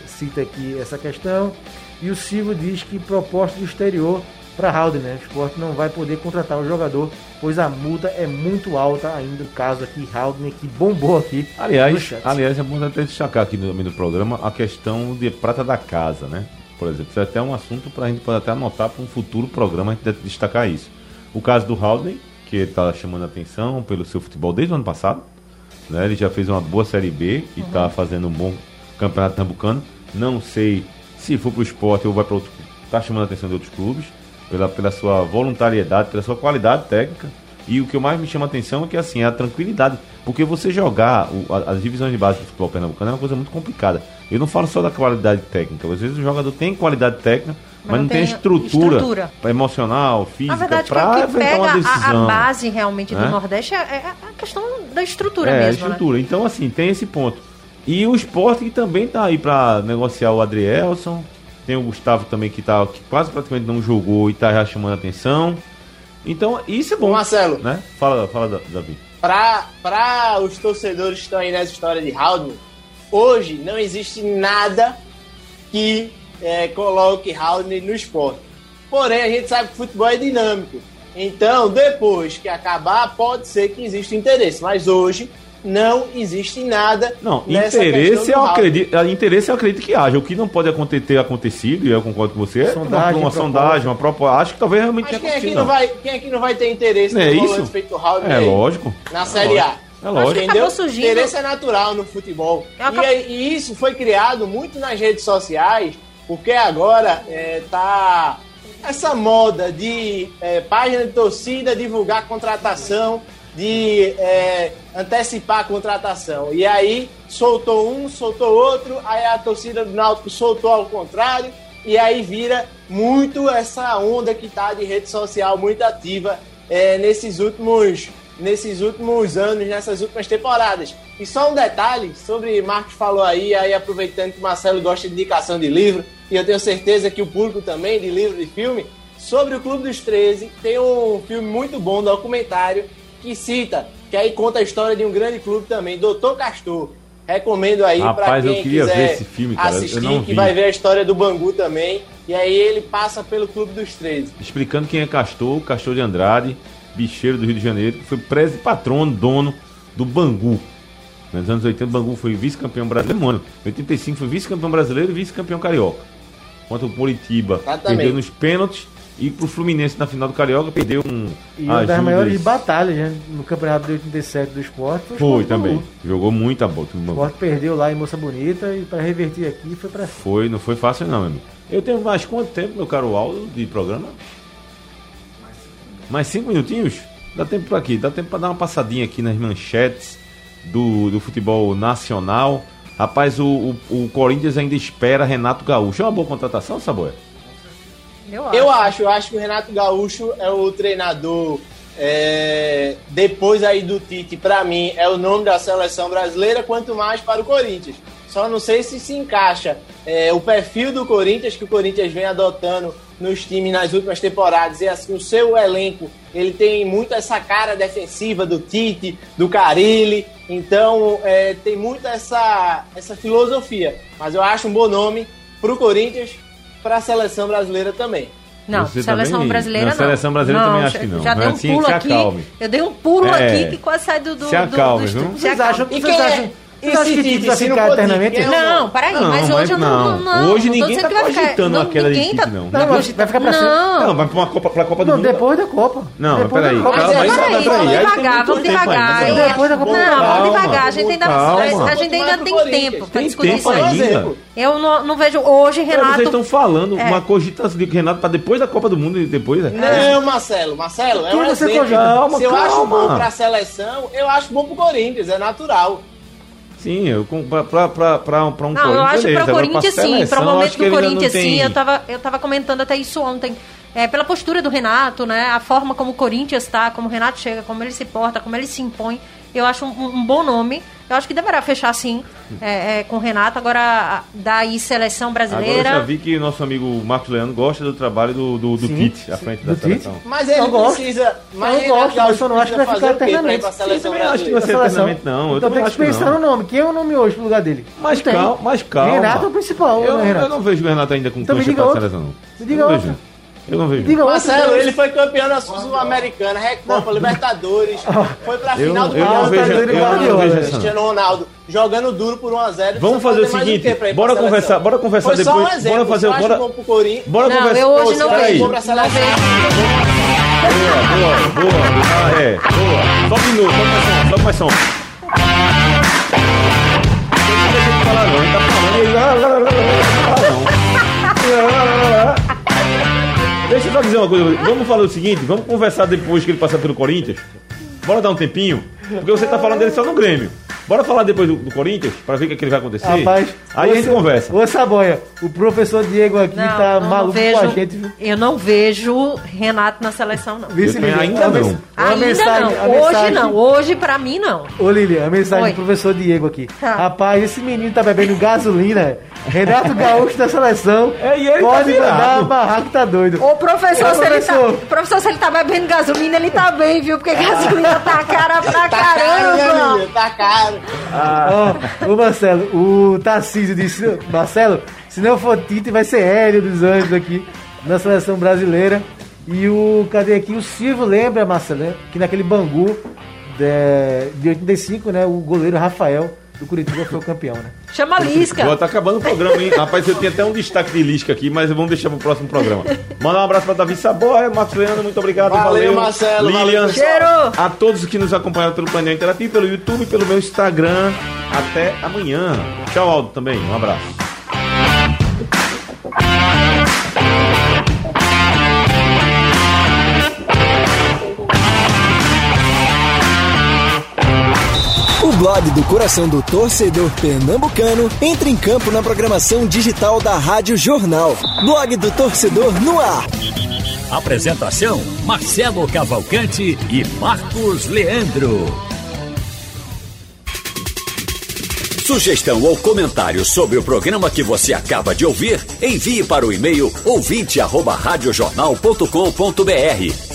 Speaker 3: Cita aqui essa questão. E o Silvio diz que proposta do exterior para Haldner. Né? O esporte não vai poder contratar o jogador, pois a multa é muito alta ainda. O caso aqui, Haldner, que bombou aqui.
Speaker 2: Aliás, aliás é bom até destacar aqui no, no programa a questão de prata da casa, né? Por exemplo, isso é até um assunto para a gente pode até anotar para um futuro programa a gente destacar isso. O caso do Haldane, que está chamando a atenção pelo seu futebol desde o ano passado. Né? Ele já fez uma boa Série B e está uhum. fazendo um bom campeonato tambucano. Não sei se for para o esporte ou vai para outro. Está chamando a atenção de outros clubes, pela, pela sua voluntariedade, pela sua qualidade técnica. E o que mais me chama a atenção é que assim, é a tranquilidade. Porque você jogar o, as divisões de base do futebol pernambucano é uma coisa muito complicada. Eu não falo só da qualidade técnica. Às vezes o jogador tem qualidade técnica, mas, não tem, estrutura, estrutura. emocional, física, para enfrentar uma decisão.
Speaker 4: A, a base realmente do né? Nordeste é, é, a questão da estrutura
Speaker 2: é,
Speaker 4: mesmo.
Speaker 2: É, a estrutura.
Speaker 4: Né?
Speaker 2: Então, assim, tem esse ponto. E o esporte que também tá aí para negociar o Adrielson. Tem o Gustavo também que, tá, que quase praticamente não jogou e tá já chamando a atenção. Então, isso é bom.
Speaker 5: Marcelo.
Speaker 2: Né? Fala, fala Davi.
Speaker 5: Para os torcedores que estão aí nessa história de Haldman, hoje não existe nada que é, coloque Haldane no esporte. Porém, a gente sabe que o futebol é dinâmico. Então, depois que acabar, pode ser que exista interesse. Mas hoje não existe nada.
Speaker 2: Não, interesse eu, acredito, interesse eu acredito que haja. O que não pode acontecer, ter acontecido, e eu concordo com você, sondagem, uma, uma sondagem, uma proposta. Acho que talvez realmente
Speaker 5: Mas quem aqui, não. não vai, quem aqui não vai ter interesse
Speaker 2: é isso?
Speaker 5: feito
Speaker 2: do É lógico.
Speaker 5: Na é Série
Speaker 2: A. É lógico.
Speaker 5: Entendeu? Surgindo... Interesse é natural no futebol. E, e isso foi criado muito nas redes sociais porque agora é, tá essa moda de é, página de torcida divulgar contratação, de é, antecipar a contratação. E aí soltou um, soltou outro, aí a torcida do Náutico soltou ao contrário, e aí vira muito essa onda que tá de rede social muito ativa é, nesses últimos nesses últimos anos, nessas últimas temporadas. E só um detalhe sobre Marcos falou aí, aí aproveitando que o Marcelo gosta de indicação de livro, e eu tenho certeza que o público também, de livro e filme, sobre o Clube dos 13, tem um filme muito bom, documentário, que cita, que aí conta a história de um grande clube também, Doutor Castor. Recomendo aí para quem quiser filme, assistir, que vai ver a história do Bangu também. E aí ele passa pelo Clube dos 13.
Speaker 2: Explicando quem é Castor, Castor de Andrade, bicheiro do Rio de Janeiro, que foi preso patrono, dono do Bangu. Nos anos 80, o Bangu foi vice-campeão brasileiro. Mano, em 85 foi vice-campeão brasileiro e vice-campeão carioca. Contra o Curitiba, perdeu nos pênaltis. E pro Fluminense na final do Carioca perdeu um.
Speaker 3: E uma das maiores batalhas né, no campeonato de 87 do esporte
Speaker 2: foi, foi também. Jogou muita bola.
Speaker 3: O esporte perdeu lá em Moça Bonita e para revertir aqui foi para
Speaker 2: Foi, não foi fácil não, meu amigo. Eu tenho mais quanto tempo, meu caro Aldo, de programa? Mais cinco minutinhos? Dá tempo para aqui, dá tempo para dar uma passadinha aqui nas manchetes do, do futebol nacional. Rapaz, o, o, o, Corinthians ainda espera Renato Gaúcho. É uma boa contratação, Saboia?
Speaker 5: Eu acho. eu acho. Eu acho que o Renato Gaúcho é o treinador é, depois aí do Tite, para mim, é o nome da seleção brasileira, quanto mais para o Corinthians. Só não sei se se encaixa é, o perfil do Corinthians, que o Corinthians vem adotando nos times nas últimas temporadas. E assim, o seu elenco, ele tem muito essa cara defensiva do Tite, do Carilli. Então, é, tem muito essa, essa filosofia. Mas eu acho um bom nome para o Corinthians, para a seleção brasileira também.
Speaker 4: Não, Você seleção também, brasileira não.
Speaker 2: Seleção brasileira não, também acho que não.
Speaker 4: Já dei um assim, pulo aqui. Eu dei um pulo é, aqui que quase sai do. do
Speaker 2: se acalme, do, do,
Speaker 3: do, Vocês acham? Vocês acham? Você acha que Tite vai ficar eternamente?
Speaker 4: Não, peraí, não, mas hoje eu não, não,
Speaker 2: Hoje ninguém tá cogitando a queda de Tite, tá- não.
Speaker 3: Não, vai ficar pra
Speaker 4: cima.
Speaker 2: Não, vai pra uma Copa, pra Copa do
Speaker 3: Mundo. Não, depois da Copa.
Speaker 2: Não, mas peraí.
Speaker 4: Peraí, vamos devagar, vamos devagar. Depois da Copa. Não, vamos devagar. A gente ainda a gente ainda tem tempo pra discutir isso aí. Eu não vejo hoje, Renato...
Speaker 2: Vocês estão falando uma cogitação de Renato pra depois da Copa do Mundo e depois,
Speaker 5: né? Não, Marcelo, Marcelo, é um exemplo. Se eu acho bom pra seleção, eu acho bom pro Corinthians, é natural.
Speaker 2: Sim, eu para um
Speaker 4: Não, Corinthians, eu acho para o Corinthians sim, para o momento do Corinthians sim. Eu tava eu tava comentando até isso ontem. É, pela postura do Renato, né? A forma como o Corinthians está, como o Renato chega, como ele se porta, como ele se impõe. Eu acho um, um bom nome. Eu acho que deverá fechar sim é, é, com o Renato. Agora, daí seleção brasileira. Agora
Speaker 2: eu já vi que nosso amigo Marcos Leandro gosta do trabalho do, do, do Tite à frente da seleção. Tite?
Speaker 5: Mas ele precisa. Mas
Speaker 3: eu gosto, eu não acho que vai ficar eternamente.
Speaker 2: Eu acho que vai ser eternamente, não. Eu
Speaker 3: então tem que pensar no nome. Quem é o nome hoje pro lugar dele?
Speaker 2: Mas calma, mas calma.
Speaker 3: Renato é o principal.
Speaker 2: Eu,
Speaker 3: né,
Speaker 2: eu não vejo o Renato ainda com então, cancha pra seleção, não.
Speaker 3: Diga outro.
Speaker 2: Eu não vejo.
Speaker 5: Diga Marcelo, ele foi campeão da Sul-Americana, Recopa, Libertadores. Foi pra
Speaker 2: eu,
Speaker 5: final do
Speaker 2: eu não vejo, eu não vejo
Speaker 5: Cristiano Ronaldo jogando duro por 1x0.
Speaker 2: Vamos fazer o seguinte, bora conversar, bora conversar
Speaker 5: foi
Speaker 2: depois.
Speaker 5: Só um exemplo,
Speaker 2: bora fazer, bora,
Speaker 5: bora
Speaker 4: não, conversar. Eu hoje não vejo.
Speaker 5: Boa,
Speaker 2: boa, boa. Ah, é, boa. Só um minuto, só mais som, só mais som. Não falar não, tá falando Deixa eu só dizer uma coisa. Vamos falar o seguinte, vamos conversar depois que ele passar pelo Corinthians. Bora dar um tempinho? Porque você tá falando dele só no Grêmio. Bora falar depois do, do Corinthians, para ver o que, é que ele vai acontecer?
Speaker 3: Rapaz,
Speaker 2: aí a gente conversa.
Speaker 3: Ô Saboia, o professor Diego aqui não, tá não, maluco
Speaker 4: vejo,
Speaker 3: com a gente. Viu?
Speaker 4: Eu não vejo Renato na seleção, não.
Speaker 2: Vice ainda, ainda não.
Speaker 4: Ainda mensagem, não. Hoje mensagem... não. Hoje, pra mim, não.
Speaker 3: Ô Lilian, a mensagem Oi. do professor Diego aqui. Tá. Rapaz, esse menino tá bebendo gasolina. Renato Gaúcho da seleção.
Speaker 2: É, e ele tá
Speaker 3: pode tá mandar barraco, tá doido.
Speaker 4: Ô professor, Ô, se professor. Ele tá, professor, se ele tá bebendo gasolina, ele tá bem, viu? Porque gasolina tá cara pra tá caramba. Caro,
Speaker 5: né, tá caro.
Speaker 3: Ah. Ó, o Marcelo, o Tarcísio disse, Marcelo, se não for Tite, vai ser Hélio dos Anjos aqui na seleção brasileira. E o, cadê aqui? O Silvio lembra, Marcelo, né? que naquele Bangu de, de 85, né? O goleiro Rafael do Curitiba foi o campeão, né?
Speaker 4: Chama Lisca.
Speaker 2: Boa, tá acabando o programa, hein? Rapaz, eu tinha até um destaque de Lisca aqui, mas vamos deixar pro próximo programa. Manda um abraço pra Davi Saboia, Marcos Leandro, muito obrigado.
Speaker 5: Valeu, valeu. Marcelo.
Speaker 2: Lilian.
Speaker 5: Valeu.
Speaker 2: A todos que nos acompanharam pelo painel interativo, pelo YouTube, pelo meu Instagram. Até amanhã. Tchau, Aldo, também. Um abraço.
Speaker 7: Blog do coração do torcedor pernambucano entra em campo na programação digital da Rádio Jornal. Blog do torcedor no ar.
Speaker 1: Apresentação: Marcelo Cavalcante e Marcos Leandro. Sugestão ou comentário sobre o programa que você acaba de ouvir, envie para o e-mail ouvinte@radiojornal.com.br